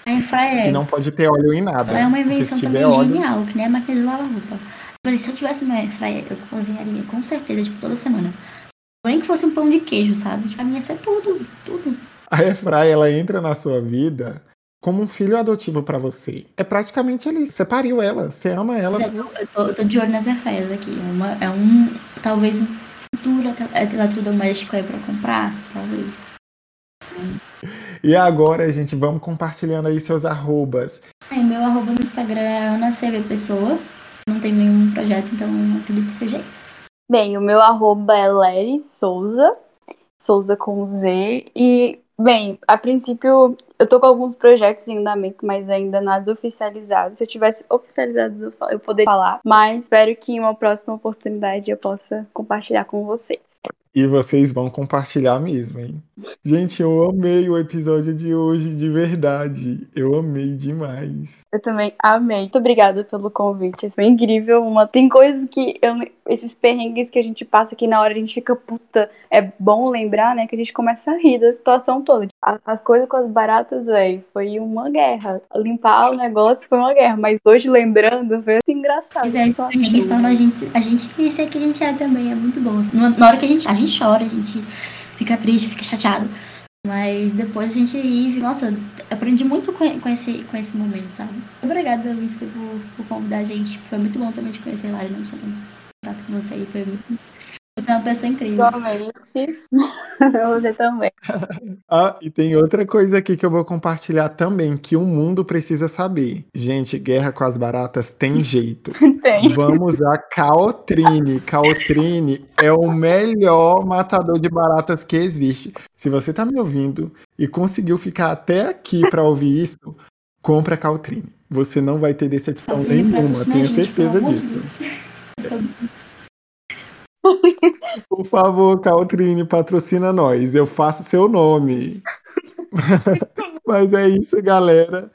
A Airfryer E não pode ter óleo em nada. é uma invenção também óleo, genial, que nem a máquina de lavar roupa. Mas se eu tivesse uma Airfryer, eu cozinharia com certeza, tipo, toda semana. Nem que fosse um pão de queijo, sabe? Pra mim ia ser tudo, tudo. A Airfryer ela entra na sua vida como um filho adotivo pra você. É praticamente ali. Você pariu ela, você ama ela. Eu, tô, eu, tô, eu tô de olho nas airfryers aqui. É Uma, é um. Talvez um futuro ele- eletrodoméstico aí pra comprar. Talvez. E agora, gente, vamos compartilhando aí seus arrobas. Aí, meu arroba no Instagram é Ana CV Pessoa. Não tem nenhum projeto, então eu acredito que seja isso. Bem, o meu arroba é Lery Souza, Souza com Z. E, bem, a princípio eu tô com alguns projetos em andamento, mas ainda nada oficializado. Se eu tivesse fa- eu poderia falar. Mas espero que em uma próxima oportunidade eu possa compartilhar com vocês. E vocês vão compartilhar mesmo, hein? Gente, eu amei o episódio de hoje, de verdade. Eu amei demais. Eu também amei. Muito obrigada pelo convite. Foi incrível. Uma... Tem coisas que eu... esses perrengues que a gente passa aqui na hora, a gente fica puta. É bom lembrar, né? Que a gente começa a rir da situação toda. As coisas com as baratas, velho, foi uma guerra. Limpar o negócio foi uma guerra. Mas hoje, lembrando, foi assim, engraçado. Mas é, a isso isso torna a gente, a gente ser que a gente é também, é muito bom. Na na hora que a gente, a gente chora, a gente fica triste, fica chateado. Mas depois a gente nossa, aprendi muito com, esse, com esse momento, sabe? Obrigada, Luiz, por, por convidar a gente. Foi muito bom também te conhecer, Lari, não tinha tanto contato com você aí, foi muito... Você é uma pessoa incrível. Igualmente. Você também. Ah, e tem outra coisa aqui que eu vou compartilhar também, que o mundo precisa saber. Gente, guerra com as baratas tem jeito. Tem. Vamos a Caltrine. Caltrine é o melhor matador de baratas que existe. Se você tá me ouvindo e conseguiu ficar até aqui pra ouvir isso, compra Caltrine. Você não vai ter decepção nenhuma, tenho gente, certeza disso. Por favor, Caltrine, patrocina nós. Eu faço seu nome. Mas é isso, galera.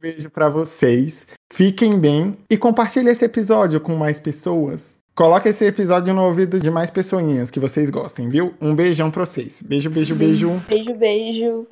Beijo pra vocês. Fiquem bem e compartilhe esse episódio com mais pessoas. Coloque esse episódio no ouvido de mais pessoinhas que vocês gostem, viu? Um beijão pra vocês. Beijo, beijo, beijo. Beijo, beijo.